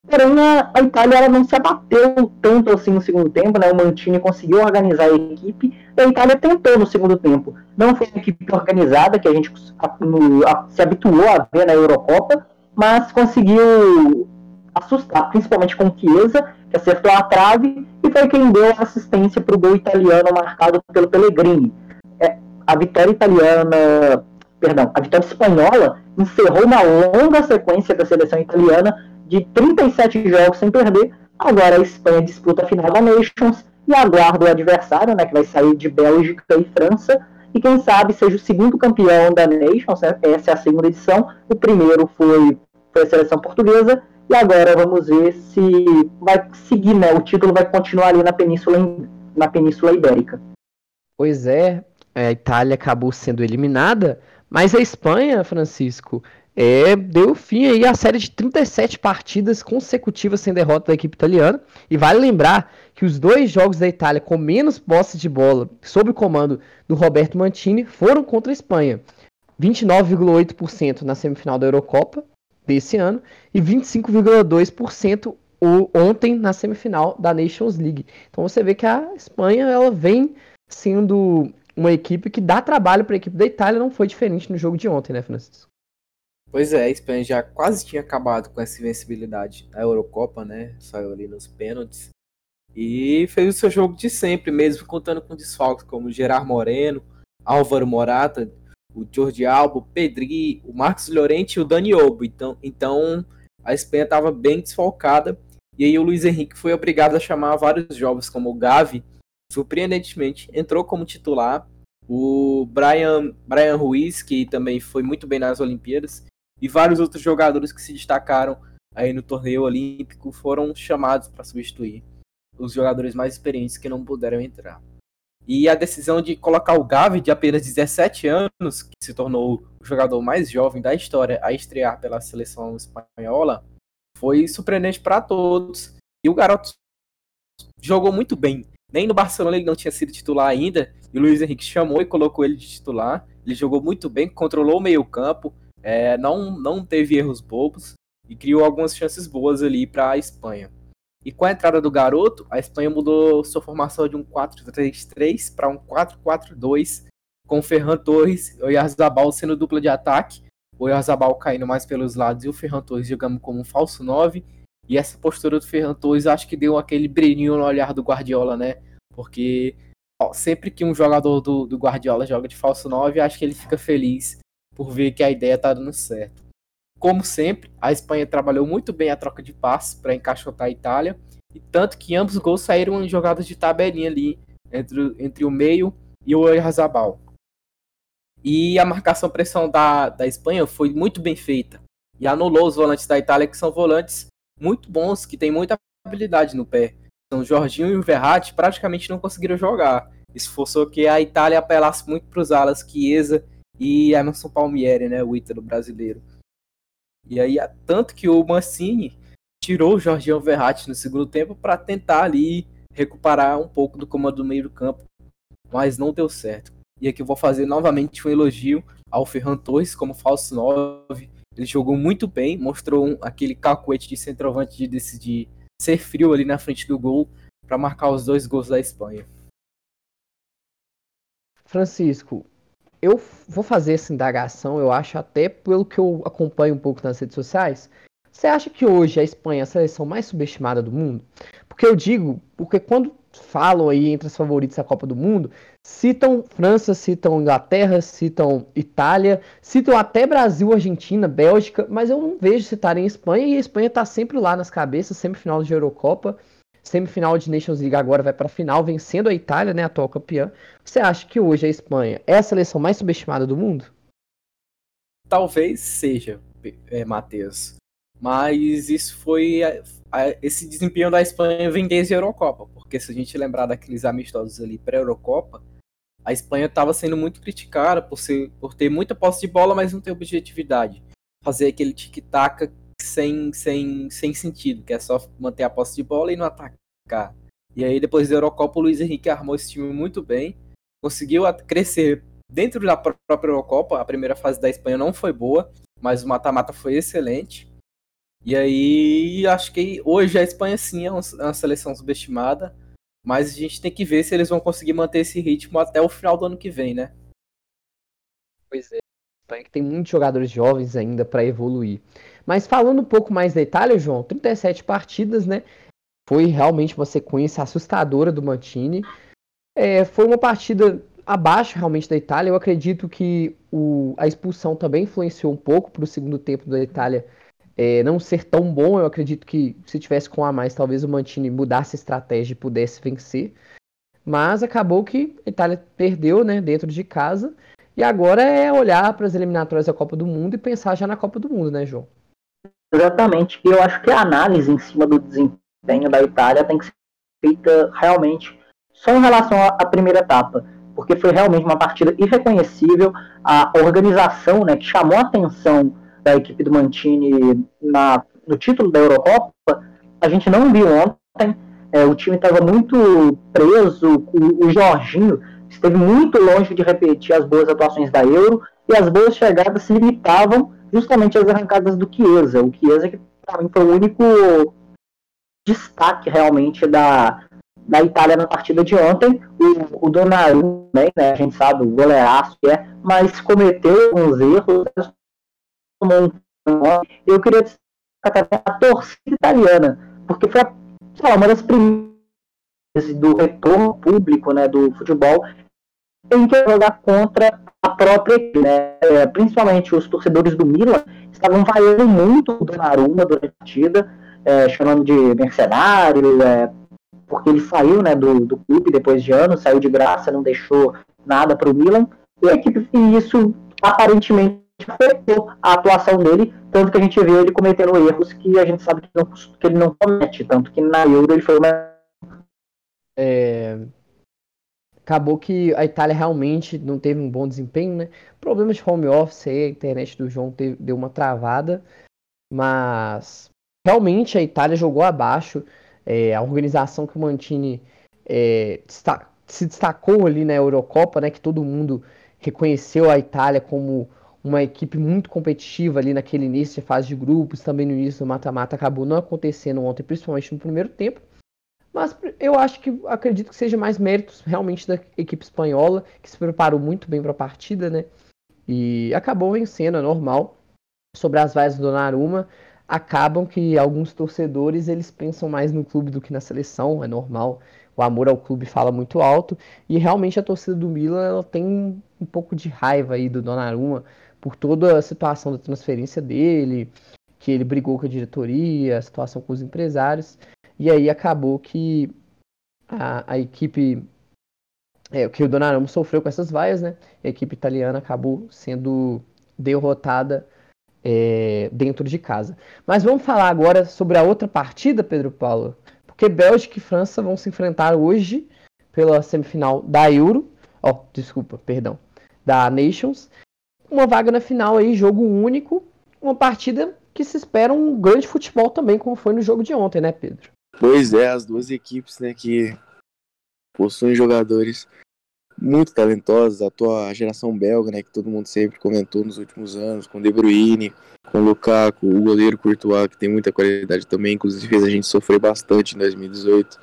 Porém, a, a Itália ela não se abateu tanto assim no segundo tempo, né? O Mantini conseguiu organizar a equipe e a Itália tentou no segundo tempo. Não foi uma equipe organizada que a gente no, a, se habituou a ver na Eurocopa, mas conseguiu assustar, principalmente com Chiesa, que acertou a trave e foi quem deu a assistência para o gol italiano marcado pelo Pellegrini. É, a vitória italiana, perdão, a vitória espanhola encerrou uma longa sequência da seleção italiana de 37 jogos sem perder. Agora a Espanha disputa a final da Nations e aguarda o adversário, né, que vai sair de Bélgica e França. E quem sabe seja o segundo campeão da Nations, né, essa é a segunda edição. O primeiro foi, foi a seleção portuguesa. E agora vamos ver se vai seguir, né? O título vai continuar ali na Península, na Península Ibérica. Pois é, a Itália acabou sendo eliminada, mas a Espanha, Francisco, é, deu fim aí à série de 37 partidas consecutivas sem derrota da equipe italiana. E vale lembrar que os dois jogos da Itália com menos posse de bola, sob o comando do Roberto Mantini, foram contra a Espanha. 29,8% na semifinal da Eurocopa desse ano e 25,2% ontem na semifinal da Nations League. Então você vê que a Espanha ela vem sendo uma equipe que dá trabalho para a equipe da Itália, não foi diferente no jogo de ontem, né, Francisco? Pois é, a Espanha já quase tinha acabado com essa invencibilidade na Eurocopa, né? Saiu ali nos pênaltis. E fez o seu jogo de sempre, mesmo contando com desfalques como Gerard Moreno, Álvaro Morata, o Jordi Alba, o Pedri, o Marcos Llorente e o Dani Olmo. Então, então a Espanha estava bem desfalcada. E aí o Luiz Henrique foi obrigado a chamar vários jovens, como o Gavi, surpreendentemente, entrou como titular. O Brian, Brian Ruiz, que também foi muito bem nas Olimpíadas, e vários outros jogadores que se destacaram aí no torneio olímpico foram chamados para substituir os jogadores mais experientes que não puderam entrar. E a decisão de colocar o Gavi, de apenas 17 anos, que se tornou o jogador mais jovem da história a estrear pela seleção espanhola, foi surpreendente para todos. E o garoto jogou muito bem. Nem no Barcelona ele não tinha sido titular ainda, e o Luiz Henrique chamou e colocou ele de titular. Ele jogou muito bem, controlou o meio-campo, é, não, não teve erros bobos e criou algumas chances boas ali para a Espanha. E com a entrada do garoto, a Espanha mudou sua formação de um 4-3-3 para um 4-4-2, com Ferran Torres e o Yarzabal sendo dupla de ataque, o Yarzabal caindo mais pelos lados e o Ferran Torres jogando como um falso 9. E essa postura do Ferran Torres acho que deu aquele brilhinho no olhar do Guardiola, né? Porque ó, sempre que um jogador do, do Guardiola joga de falso 9, acho que ele fica feliz por ver que a ideia está dando certo. Como sempre, a Espanha trabalhou muito bem a troca de passes para encaixotar a Itália, e tanto que ambos os gols saíram em jogadas de tabelinha ali entre, entre o meio e o Oyarzabal. E a marcação pressão da, da Espanha foi muito bem feita e anulou os volantes da Itália, que são volantes muito bons, que têm muita habilidade no pé. Então, Jorginho e o Verratti praticamente não conseguiram jogar. Isso forçou que a Itália apelasse muito para os alas Chiesa e Emerson Palmieri, né, o ítalo brasileiro. E aí, tanto que o Mancini tirou o Jorginho Verratti no segundo tempo para tentar ali recuperar um pouco do comando do meio do campo, mas não deu certo. E aqui eu vou fazer novamente um elogio ao Ferran Torres como falso 9. Ele jogou muito bem, mostrou um, aquele cacuete de centroavante de decidir ser frio ali na frente do gol para marcar os dois gols da Espanha. Francisco, eu vou fazer essa indagação, eu acho, até pelo que eu acompanho um pouco nas redes sociais. Você acha que hoje a Espanha é a seleção mais subestimada do mundo? Porque eu digo, porque quando falam aí entre as favoritas da Copa do Mundo, citam França, citam Inglaterra, citam Itália, citam até Brasil, Argentina, Bélgica, mas eu não vejo citarem Espanha e a Espanha está sempre lá nas cabeças, semifinal de Eurocopa, semifinal de Nations League agora vai para a final, vencendo a Itália, né, atual campeã. Você acha que hoje a Espanha é a seleção mais subestimada do mundo? Talvez seja, é, Matheus. Mas isso foi. A, a, esse desempenho da Espanha vem desde a Eurocopa. Porque se a gente lembrar daqueles amistosos ali pré-Eurocopa, a Espanha estava sendo muito criticada por, ser, por ter muita posse de bola, mas não ter objetividade. Fazer aquele tic-tac sem, sem, sem sentido, que é só manter a posse de bola e não atacar. E aí, depois da Eurocopa, o Luiz Henrique armou esse time muito bem, conseguiu crescer dentro da própria Eurocopa. A primeira fase da Espanha não foi boa, mas o mata-mata foi excelente. E aí, acho que hoje a Espanha sim é uma é seleção subestimada, mas a gente tem que ver se eles vão conseguir manter esse ritmo até o final do ano que vem, né? Pois é. A Espanha que tem muitos jogadores jovens ainda para evoluir. Mas falando um pouco mais da Itália, João, 37 partidas, né? Foi realmente uma sequência assustadora do Mantini. É, foi uma partida abaixo realmente da Itália. Eu acredito que o, a expulsão também influenciou um pouco para o segundo tempo da Itália é, não ser tão bom. Eu acredito que se tivesse com a mais, talvez o Mantini mudasse a estratégia e pudesse vencer. Mas acabou que a Itália perdeu né, dentro de casa. E agora é olhar para as eliminatórias da Copa do Mundo e pensar já na Copa do Mundo, né, João? Exatamente. E eu acho que a análise em cima do desempenho da Itália tem que ser feita realmente só em relação à primeira etapa, porque foi realmente uma partida irreconhecível. A organização né, que chamou a atenção da equipe do Mantini na, no título da Eurocopa, a gente não viu ontem. É, o time estava muito preso, o, o, Jorginho esteve muito longe de repetir as boas atuações da Euro e as boas chegadas se limitavam justamente às arrancadas do Chiesa. O Chiesa que para mim foi o único destaque realmente da, da Itália na partida de ontem. O, o Donnarumma, né, a gente sabe o goleiraço que é, mas cometeu uns erros, eu queria destacar a torcida italiana, porque foi lá, uma das primeiras do retorno público né, do futebol em que jogar contra a própria equipe, né? É, principalmente os torcedores do Milan estavam vaiando muito o Donnarumma durante a partida, é, chamando de mercenário, é, porque ele saiu né, do, do clube depois de anos, saiu de graça, não deixou nada para o Milan, e a equipe e isso aparentemente afetou a atuação dele, tanto que a gente vê ele cometendo erros que a gente sabe que, não, que ele não comete, tanto que na Euro ele foi uma. É... Acabou que a Itália realmente não teve um bom desempenho, né? Problemas de home office aí, a internet do João teve, deu uma travada, mas realmente a Itália jogou abaixo. É, a organização que o Mantini é, se destacou ali na Eurocopa, né? Que todo mundo reconheceu a Itália como uma equipe muito competitiva ali naquele início de fase de grupos, também no início do mata-mata, acabou não acontecendo ontem, principalmente no primeiro tempo. Mas eu acho que acredito que seja mais méritos realmente da equipe espanhola, que se preparou muito bem para a partida, né? E acabou vencendo, é normal. Sobre as vaias do Donnarumma, acabam que alguns torcedores eles pensam mais no clube do que na seleção, é normal. O amor ao clube fala muito alto e realmente a torcida do Milan ela tem um pouco de raiva aí do Donnarumma, por toda a situação da transferência dele, que ele brigou com a diretoria, a situação com os empresários, e aí acabou que a, a equipe, é, que o Donnarumma sofreu com essas vaias, né? A equipe italiana acabou sendo derrotada é, dentro de casa. Mas vamos falar agora sobre a outra partida, Pedro Paulo, porque Bélgica e França vão se enfrentar hoje pela semifinal da Euro, ó, oh, desculpa, perdão, da Nations, uma vaga na final aí, jogo único, uma partida que se espera um grande futebol também, como foi no jogo de ontem, né, Pedro? Pois é, as duas equipes, né, que possuem jogadores muito talentosos, a tua geração belga, né, que todo mundo sempre comentou nos últimos anos, com De Bruyne, com Lukaku, o goleiro Courtois, que tem muita qualidade também, inclusive fez a gente sofrer bastante em 2018.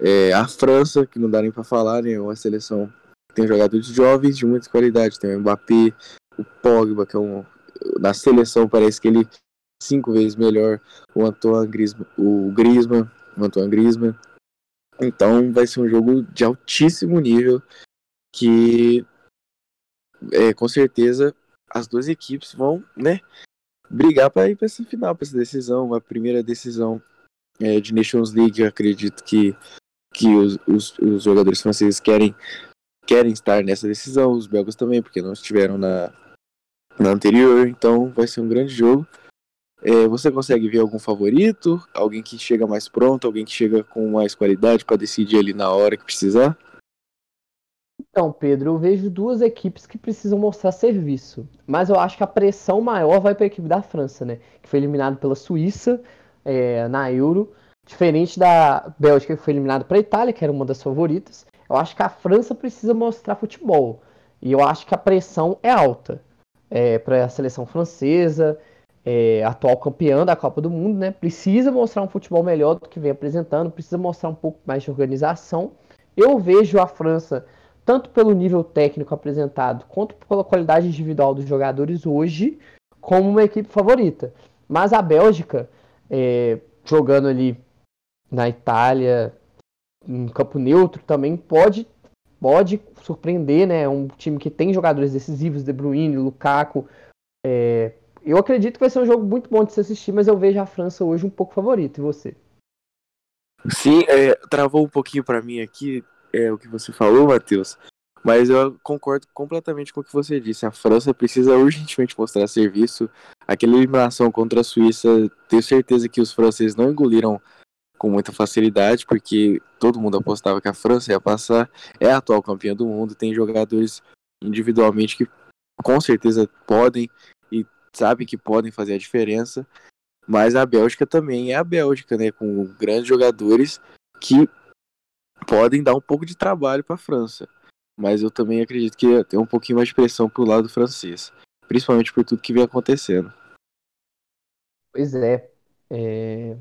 É, a França, que não dá nem para falar, né, uma seleção tem jogadores jovens de muita qualidade. Tem o Mbappé, o Pogba, que é um. Na seleção parece que ele é cinco vezes melhor. O Antoine Griezmann, o Griezmann, o Antoine Griezmann. Então vai ser um jogo de altíssimo nível que é, com certeza as duas equipes vão, né, brigar para ir para essa final, para essa decisão, a primeira decisão é, de Nations League. Eu acredito que que os, os, os, jogadores franceses querem querem estar nessa decisão, os belgas também, porque não estiveram na, na anterior, então vai ser um grande jogo. É, você consegue ver algum favorito? Alguém que chega mais pronto, alguém que chega com mais qualidade para decidir ali na hora que precisar? Então, Pedro, eu vejo duas equipes que precisam mostrar serviço. Mas eu acho que a pressão maior vai para a equipe da França, né? Que foi eliminada pela Suíça é, na Euro. Diferente da Bélgica, que foi eliminada para a Itália, que era uma das favoritas. Eu acho que a França precisa mostrar futebol. E eu acho que a pressão é alta é, para a seleção francesa, é, atual campeã da Copa do Mundo, né? Precisa mostrar um futebol melhor do que vem apresentando, precisa mostrar um pouco mais de organização. Eu vejo a França tanto pelo nível técnico apresentado quanto pela qualidade individual dos jogadores hoje, como uma equipe favorita. Mas a Bélgica, é, jogando ali na Itália, em campo neutro, também pode, pode surpreender, né? Um time que tem jogadores decisivos, De Bruyne, Lukaku. É, eu acredito que vai ser um jogo muito bom de se assistir, mas eu vejo a França hoje um pouco favorita. E você? Sim, é, travou um pouquinho para mim aqui é, o que você falou, Matheus. Mas eu concordo completamente com o que você disse. A França precisa urgentemente mostrar serviço. Aquela eliminação contra a Suíça, tenho certeza que os franceses não engoliram com muita facilidade, porque todo mundo apostava que a França ia passar. É a atual campeã do mundo, tem jogadores individualmente que com certeza podem e sabem que podem fazer a diferença. Mas a Bélgica também é a Bélgica, né? Com grandes jogadores que podem dar um pouco de trabalho para a França. Mas eu também acredito que tem um pouquinho mais de pressão pro lado francês. Principalmente por tudo que vem acontecendo. Pois é. é...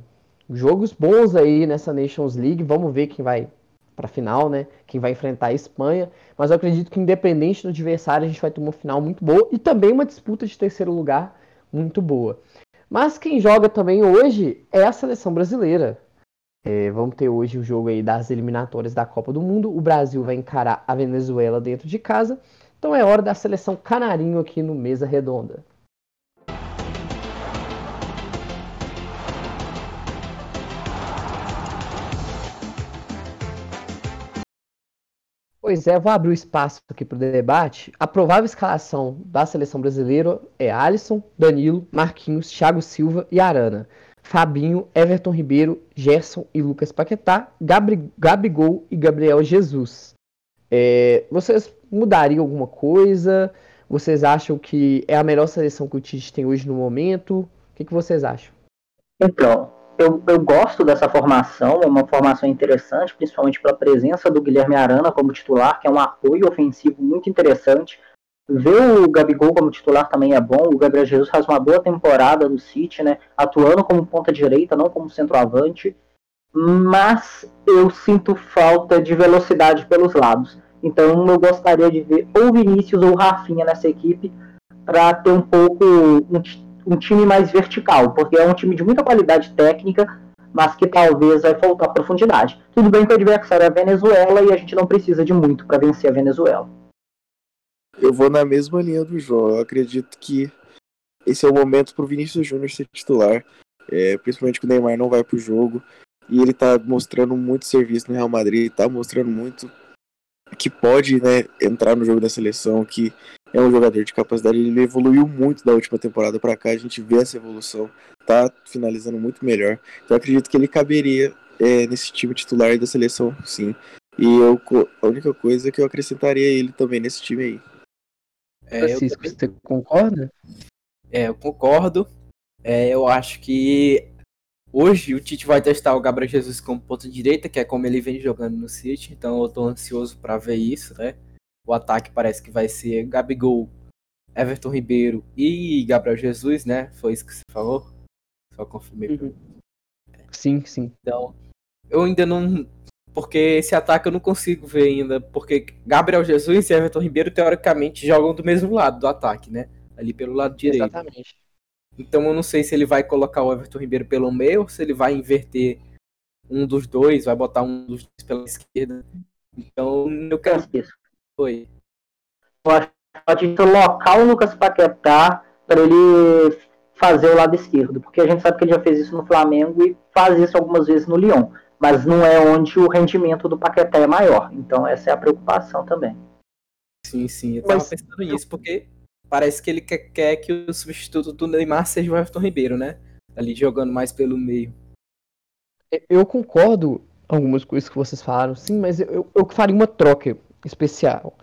Jogos bons aí nessa Nations League. Vamos ver quem vai para a final, né? Quem vai enfrentar a Espanha. Mas eu acredito que, independente do adversário, a gente vai ter uma final muito boa e também uma disputa de terceiro lugar muito boa. Mas quem joga também hoje é a seleção brasileira. É, vamos ter hoje o jogo aí das eliminatórias da Copa do Mundo. O Brasil vai encarar a Venezuela dentro de casa. Então é hora da seleção canarinho aqui no Mesa Redonda. Pois é, vou abrir o espaço aqui para o debate. A provável escalação da seleção brasileira é Alisson, Danilo, Marquinhos, Thiago Silva e Arana. Fabinho, Everton Ribeiro, Gerson e Lucas Paquetá, Gabri, Gabigol e Gabriel Jesus. É, vocês mudariam alguma coisa? Vocês acham que é a melhor seleção que o Tite tem hoje no momento? O que, que vocês acham? Então, eu, eu gosto dessa formação, é uma formação interessante, principalmente pela presença do Guilherme Arana como titular, que é um apoio ofensivo muito interessante. Ver o Gabigol como titular também é bom. O Gabriel Jesus faz uma boa temporada no City, né? Atuando como ponta direita, não como centroavante. Mas eu sinto falta de velocidade pelos lados. Então eu gostaria de ver ou Vinícius ou Rafinha nessa equipe para ter um pouco um, um, time mais vertical, porque é um time de muita qualidade técnica, mas que talvez vai faltar profundidade. Tudo bem que o adversário é a Venezuela e a gente não precisa de muito para vencer a Venezuela. Eu vou na mesma linha do João. Eu acredito que esse é o momento pro Vinícius Júnior ser titular. É, principalmente que o Neymar não vai pro jogo. E ele tá mostrando muito serviço no Real Madrid, tá mostrando muito que pode né, entrar no jogo da seleção, que é um jogador de capacidade. Ele evoluiu muito da última temporada para cá, a gente vê essa evolução, tá finalizando muito melhor. Então acredito que ele caberia é, nesse time titular da seleção, sim. E eu, a única coisa que eu acrescentaria ele também nesse time aí. É, Francisco, eu... você concorda? É, eu concordo. É, eu acho que hoje o Tite vai testar o Gabriel Jesus como ponta direita, que é como ele vem jogando no City, então eu tô ansioso para ver isso, né? O ataque parece que vai ser Gabigol, Everton Ribeiro e Gabriel Jesus, né? Foi isso que você falou? Só confirmei. Uhum. Sim, sim. Então, eu ainda não Porque esse ataque eu não consigo ver ainda. Porque Gabriel Jesus e Everton Ribeiro, teoricamente, jogam do mesmo lado do ataque, né? Ali pelo lado direito. Exatamente. Então eu não sei se ele vai colocar o Everton Ribeiro pelo meio ou se ele vai inverter um dos dois, vai botar um dos dois pela esquerda. Então eu quero. Foi. Eu acho que pode colocar o Lucas Paquetá para ele fazer o lado esquerdo, porque a gente sabe que ele já fez isso no Flamengo e faz isso algumas vezes no Lyon, mas não é onde o rendimento do Paquetá é maior. Então essa é a preocupação também. Sim, sim. Eu tava Mas- pensando nisso, porque parece que ele quer, quer que o substituto do Neymar seja o Everton Ribeiro, né? Ali jogando mais pelo meio. Eu concordo com algumas coisas que vocês falaram, sim, mas eu, eu faria uma troca especial.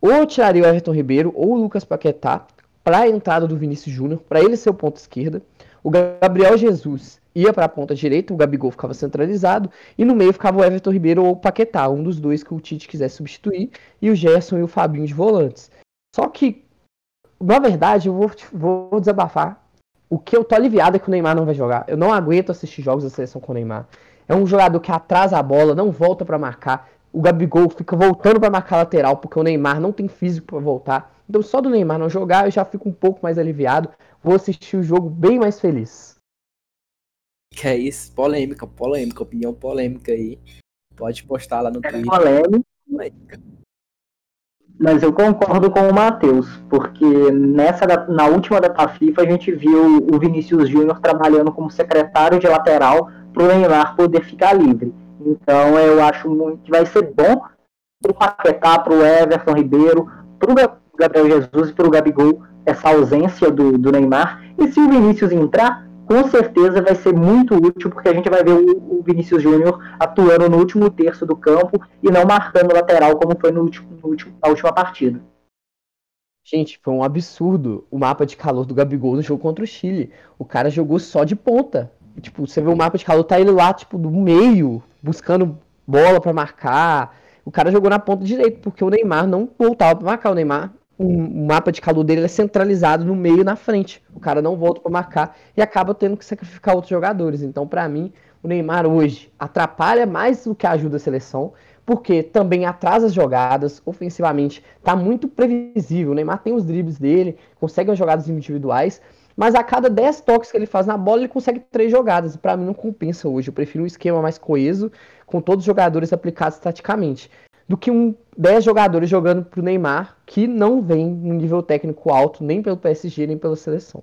Ou tiraria o Everton Ribeiro ou o Lucas Paquetá para a entrada do Vinícius Júnior, para ele ser o ponto esquerda. O Gabriel Jesus ia para a ponta direita, o Gabigol ficava centralizado, e no meio ficava o Everton Ribeiro ou o Paquetá, um dos dois que o Tite quiser substituir, e o Gerson e o Fabinho de volantes. Só que, na verdade, eu vou, vou desabafar. O que eu tô aliviado é que o Neymar não vai jogar. Eu não aguento assistir jogos da seleção com o Neymar. É um jogador que atrasa a bola, não volta pra marcar. O Gabigol fica voltando pra marcar lateral porque o Neymar não tem físico pra voltar. Então só do Neymar não jogar eu já fico um pouco mais aliviado. Vou assistir o jogo bem mais feliz. Que é isso? Polêmica, polêmica, opinião polêmica aí. Pode postar lá no É Twitter. polêmico, mas eu concordo com o Matheus, porque nessa na última data FIFA a gente viu o Vinícius Júnior trabalhando como secretário de lateral para o Neymar poder ficar livre. Então eu acho muito que vai ser bom para o Paquetá, para o Everton Ribeiro, para o Gabriel Jesus e para o Gabigol essa ausência do, do Neymar. E se o Vinícius entrar, com certeza vai ser muito útil, porque a gente vai ver o, o Vinícius Júnior atuando no último terço do campo e não marcando lateral como foi no último, no último- na última partida. Gente, foi um absurdo o mapa de calor do Gabigol no jogo contra o Chile. O cara jogou só de ponta. Tipo, você vê o mapa de calor, tá ele lá, tipo, do meio, buscando bola pra marcar. O cara jogou na ponta direita, porque o Neymar não voltava pra marcar. O Neymar, o, mapa de calor dele é centralizado no meio e na frente. O cara não volta pra marcar e acaba tendo que sacrificar outros jogadores. Então, pra mim, o Neymar hoje atrapalha mais do que ajuda a seleção, porque também atrasa as jogadas, ofensivamente tá muito previsível. O Neymar tem os dribles dele, consegue as jogadas individuais, mas a cada 10 toques que ele faz na bola, ele consegue três jogadas. Pra mim não compensa hoje. Eu prefiro um esquema mais coeso, com todos os jogadores aplicados taticamente, do que um 10 jogadores jogando pro Neymar, que não vem no nível técnico alto, nem pelo PSG, nem pela seleção.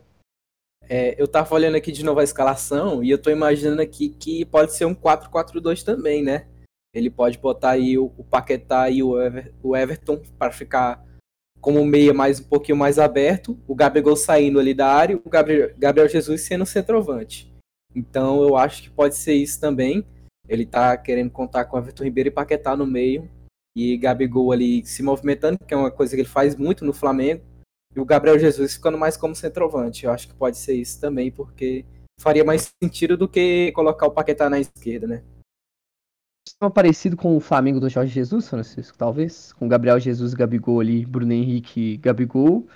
É, eu tava olhando aqui de novo a escalação e eu tô imaginando aqui que pode ser um 4-4-2 também, né? Ele pode botar aí o, o Paquetá e o, Ever- o Everton para ficar como meia mais um pouquinho mais aberto, o Gabigol saindo ali da área o Gabriel, Gabriel Jesus sendo centroavante. Então eu acho que pode ser isso também. Ele tá querendo contar com Everton Ribeiro e Paquetá no meio e Gabigol ali se movimentando, que é uma coisa que ele faz muito no Flamengo. E o Gabriel Jesus ficando mais como centroavante. Eu acho que pode ser isso também, porque faria mais sentido do que colocar o Paquetá na esquerda, né? Sistema parecido com o Flamengo do Jorge Jesus, Francisco, talvez? Com Gabriel Jesus Gabigol ali, Bruno Henrique Gabigol.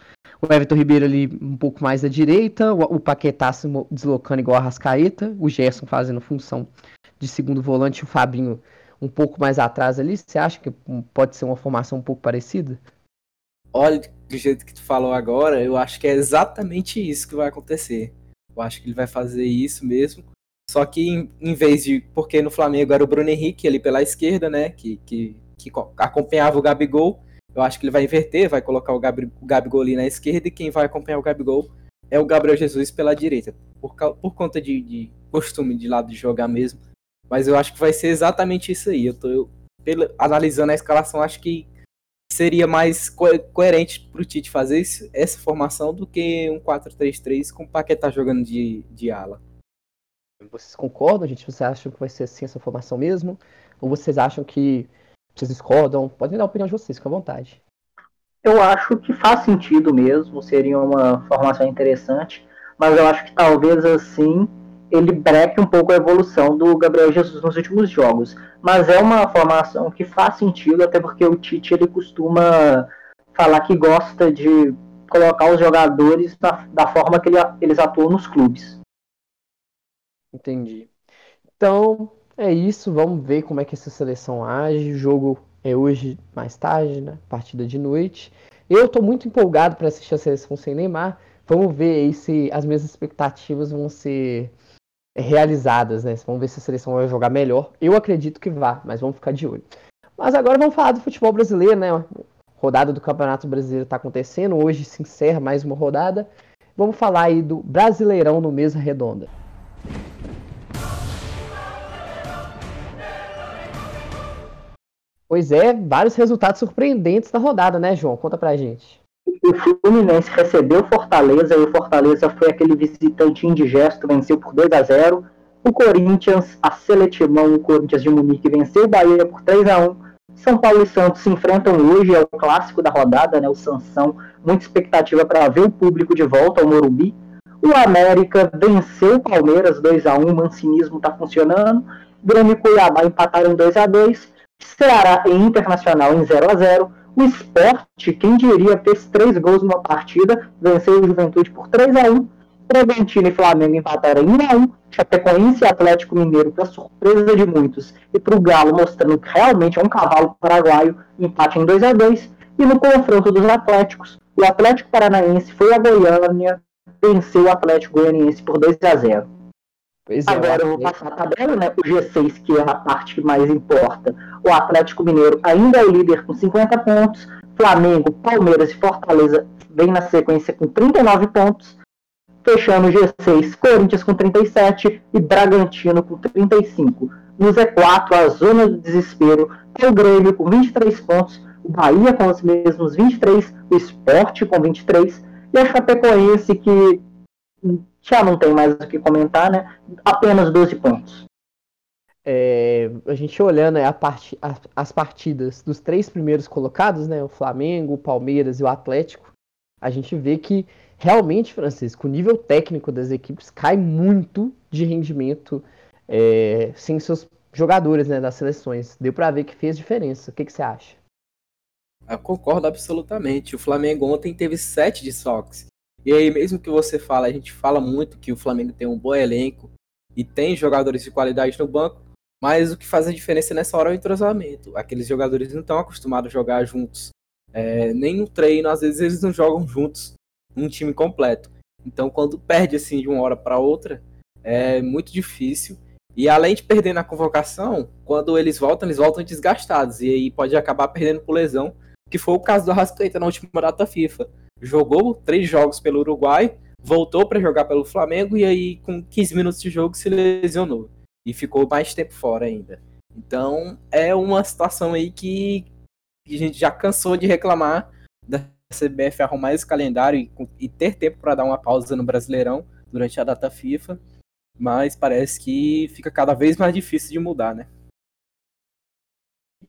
O Everton Ribeiro ali um pouco mais à direita, o, o Paquetá se deslocando igual a Rascaeta, o Gerson fazendo função de segundo volante, o Fabinho um pouco mais atrás ali. Você acha que pode ser uma formação um pouco parecida? Olha, do jeito que tu falou agora, eu acho que é exatamente isso que vai acontecer. Eu acho que ele vai fazer isso mesmo. Só que em, em vez de. Porque no Flamengo era o Bruno Henrique ali pela esquerda, né? Que, que, que co- acompanhava o Gabigol. Eu acho que ele vai inverter, vai colocar o, Gabri, o Gabigol ali na esquerda e quem vai acompanhar o Gabigol é o Gabriel Jesus pela direita. Por, por conta de, de costume de lado de jogar mesmo. Mas eu acho que vai ser exatamente isso aí. Eu tô eu, pela- analisando a escalação, acho que seria mais co coerente pro Tite fazer isso- essa formação do que um 4-3-3 com o Paquetá jogando de, de ala. Vocês concordam, gente? Vocês acham que vai ser assim essa formação mesmo? Ou vocês acham que vocês discordam? Podem dar a opinião de vocês, à vontade. Eu acho que faz sentido mesmo, seria uma formação interessante, mas eu acho que talvez assim ele breque um pouco a evolução do Gabriel Jesus nos últimos jogos. Mas é uma formação que faz sentido, até porque o Tite ele costuma falar que gosta de colocar os jogadores da, da forma que ele- eles atuam nos clubes. Entendi. Então, É isso, vamos ver como é que essa seleção age. O jogo é hoje mais tarde, né? Partida de noite. Eu tô muito empolgado para assistir a seleção sem Neymar. Vamos ver aí se as minhas expectativas vão ser realizadas, né? Vamos ver se a seleção vai jogar melhor. Eu acredito que vá, mas vamos ficar de olho. Mas agora vamos falar do futebol brasileiro, né? rodada do Campeonato Brasileiro está acontecendo. Hoje se encerra mais uma rodada. Vamos falar aí do Brasileirão no Mesa Redonda. Pois é, vários resultados surpreendentes na rodada, né, João? Conta pra gente. O Fluminense recebeu Fortaleza e o Fortaleza foi aquele visitante indigesto, venceu por 2 a 0 O Corinthians, a Seletimão, o Corinthians de Munique venceu o Bahia por 3 a 1 são Paulo e Santos se enfrentam hoje, é o clássico da rodada, né? O Sansão. Muita expectativa para ver o público de volta ao Morumbi. O América venceu o Palmeiras 2 a 1 o mancinismo está funcionando. Grêmio e Cuiabá empataram 2 a 2 Ceará e Internacional em 0 a 0 O Esporte, quem diria, fez três gols numa partida, venceu o Juventude por 3 a 1 Bragantino e Flamengo empataram em 1 a 1 Chapecoense e Atlético Mineiro, para surpresa de muitos, e para o Galo, mostrando que realmente é um cavalo paraguaio, empate em 2 a 2 E no confronto dos Atléticos, o Atlético Paranaense foi a Goiânia, venceu o Atlético Goianiense por 2 a 0 Pois é, Agora eu vou passar a tabela, né? O G6, que é a parte que mais importa. O Atlético Mineiro ainda é o líder com 50 pontos. Flamengo, Palmeiras e Fortaleza vem na sequência com 39 pontos. Fechando o G6, Corinthians com 37 e Bragantino com 35. No Z4, a zona do desespero, é o Grêmio com 23 pontos, o Bahia com os mesmos 23, o Sport com 23 e a Chapecoense que já não tem mais o que comentar, né? Apenas 12 pontos. É, a gente olhando a part, a, as partidas dos três primeiros colocados, né? O Flamengo, o Palmeiras e o Atlético, a gente vê que realmente, Francisco, o nível técnico das equipes cai muito de rendimento é, sem seus jogadores né, das seleções. Deu para ver que fez diferença. O que, que você acha? Eu concordo absolutamente. O Flamengo ontem teve sete desfalques. E aí, mesmo que você fala, a gente fala muito que o Flamengo tem um bom elenco e tem jogadores de qualidade no banco, mas o que faz a diferença nessa hora é o entrosamento. Aqueles jogadores não estão acostumados a jogar juntos. É, nem no treino, às vezes eles não jogam juntos um time completo. Então, quando perde assim de uma hora para outra, é muito difícil. E além de perder na convocação, quando eles voltam, eles voltam desgastados. E aí pode acabar perdendo por lesão, que foi o caso do Arrascaeta na última data FIFA. Jogou três jogos pelo Uruguai, voltou para jogar pelo Flamengo e aí com 15 minutos de jogo se lesionou. E ficou mais tempo fora ainda. Então é uma situação aí que a gente já cansou de reclamar CBF arrumar esse calendário e, e ter tempo para dar uma pausa no Brasileirão durante a data FIFA, mas parece que fica cada vez mais difícil de mudar, né?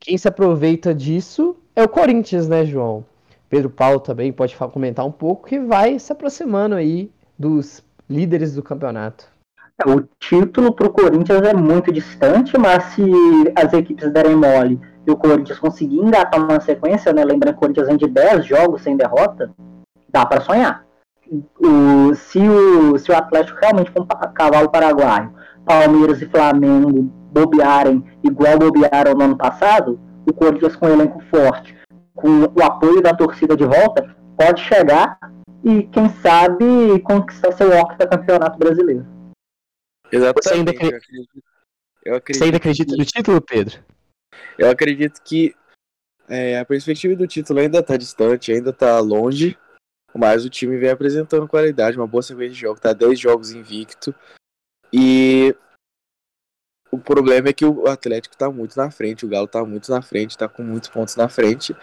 Quem se aproveita disso é o Corinthians, né, João? Pedro Paulo também pode comentar um pouco que vai se aproximando aí dos líderes do campeonato. O título para o Corinthians é muito distante, mas se as equipes derem mole e o Corinthians conseguir engatar uma sequência, né? Lembrando que o Corinthians vem de 10 jogos sem derrota, dá para sonhar. O, se, o, se o Atlético realmente for um cavalo paraguaio, Palmeiras e Flamengo bobearem igual bobearam no ano passado, o Corinthians com um elenco forte, com o apoio da torcida de volta, pode chegar e, quem sabe, conquistar seu campeonato brasileiro. Exatamente. Você ainda, acredita, eu acredito, Você ainda acredita no título, Pedro? Eu acredito que é, a perspectiva do título ainda está distante, ainda está longe, mas o time vem apresentando qualidade, uma boa sequência de jogos, tá 10 jogos invicto. E o problema é que o Atlético está muito na frente, o Galo está muito na frente, está com muitos pontos na frente.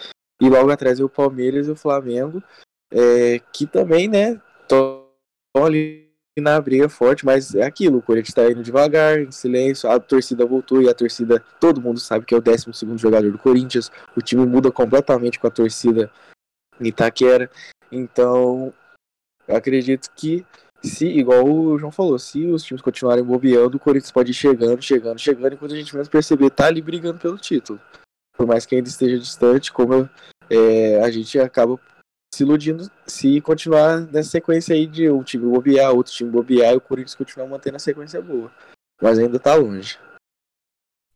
E logo atrás é o Palmeiras e o Flamengo, é, que também, né, estão ali na briga forte, mas é aquilo, o Corinthians tá indo devagar, em silêncio, a torcida voltou e a torcida, todo mundo sabe que é o 12 jogador do Corinthians, o time muda completamente com a torcida em Itaquera, então eu acredito que se, igual o João falou, se os times continuarem bobeando, o Corinthians pode ir chegando, chegando, chegando, e quando a gente menos perceber, tá ali brigando pelo título. Por mais que ainda esteja distante, como é, a gente acaba se iludindo se continuar nessa sequência aí de um time bobear, outro time bobear e o Corinthians continuar mantendo a sequência boa. Mas ainda tá longe.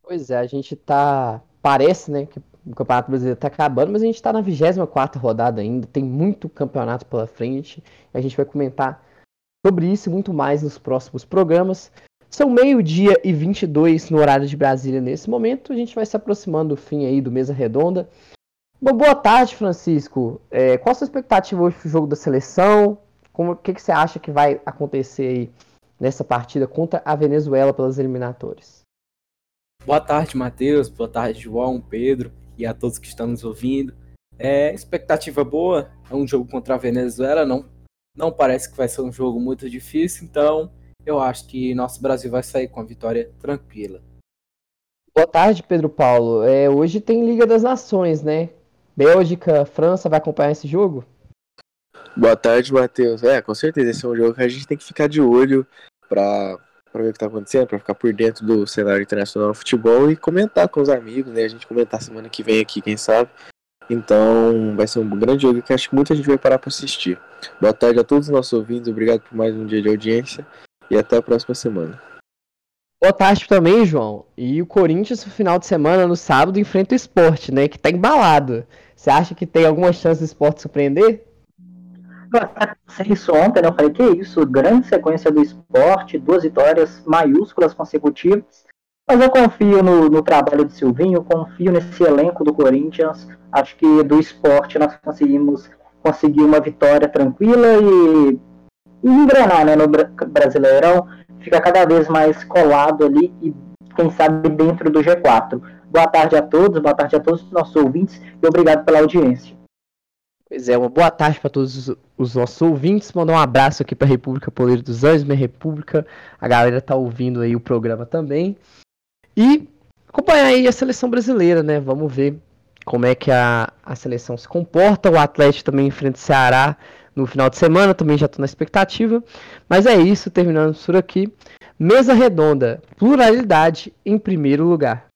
Pois é, a gente tá. Parece, né, que o Campeonato Brasileiro tá acabando, mas a gente tá na 24 rodada ainda, tem muito campeonato pela frente. A gente vai comentar sobre isso e muito mais nos próximos programas. São meio-dia e 22 no horário de Brasília nesse momento. A gente vai se aproximando do fim aí do Mesa Redonda. Uma boa tarde, Francisco. É, qual a sua expectativa hoje pro jogo da seleção? O que, que você acha que vai acontecer aí nessa partida contra a Venezuela pelas eliminatórias? Boa tarde, Matheus. Boa tarde, João, Pedro e a todos que estão nos ouvindo. É, expectativa boa. É um jogo contra a Venezuela. Não, não parece que vai ser um jogo muito difícil. Então, eu acho que nosso Brasil vai sair com a vitória tranquila. Boa tarde, Pedro Paulo. É, hoje tem Liga das Nações, né? Bélgica, França vai acompanhar esse jogo? Boa tarde, Matheus. É, com certeza, esse é um jogo que a gente tem que ficar de olho para para ver o que está acontecendo, para ficar por dentro do cenário internacional do futebol e comentar com os amigos, né? A gente comentar semana que vem aqui, quem sabe. Então, vai ser um grande jogo que acho que muita gente vai parar para assistir. Boa tarde a todos os nossos ouvintes, obrigado por mais um dia de audiência e até a próxima semana. Boa tarde também, João. E o Corinthians, no final de semana, no sábado, enfrenta o esporte, né? Que tá embalado. Você acha que tem alguma chance do esporte surpreender? isso ontem, né? Eu falei, que isso, grande sequência do esporte, duas vitórias maiúsculas consecutivas. Mas eu confio no, no trabalho do Silvinho, confio nesse elenco do Corinthians. Acho que do esporte nós conseguimos conseguir uma vitória tranquila e, e engrenar né, no Brasileirão. Fica cada vez mais colado ali e, quem sabe, dentro do G4. Boa tarde a todos, boa tarde a todos os nossos ouvintes e obrigado pela audiência. Pois é, uma boa tarde para todos os, nossos ouvintes. Mandar um abraço aqui para a República Poleiro dos Anjos, minha República. A galera tá ouvindo aí o programa também. E acompanhar aí a seleção brasileira, né? Vamos ver como é que a, a seleção se comporta. O Atlético também enfrenta o Ceará no final de semana, também já estou na expectativa. Mas é isso, terminando por aqui. Mesa redonda, pluralidade em primeiro lugar.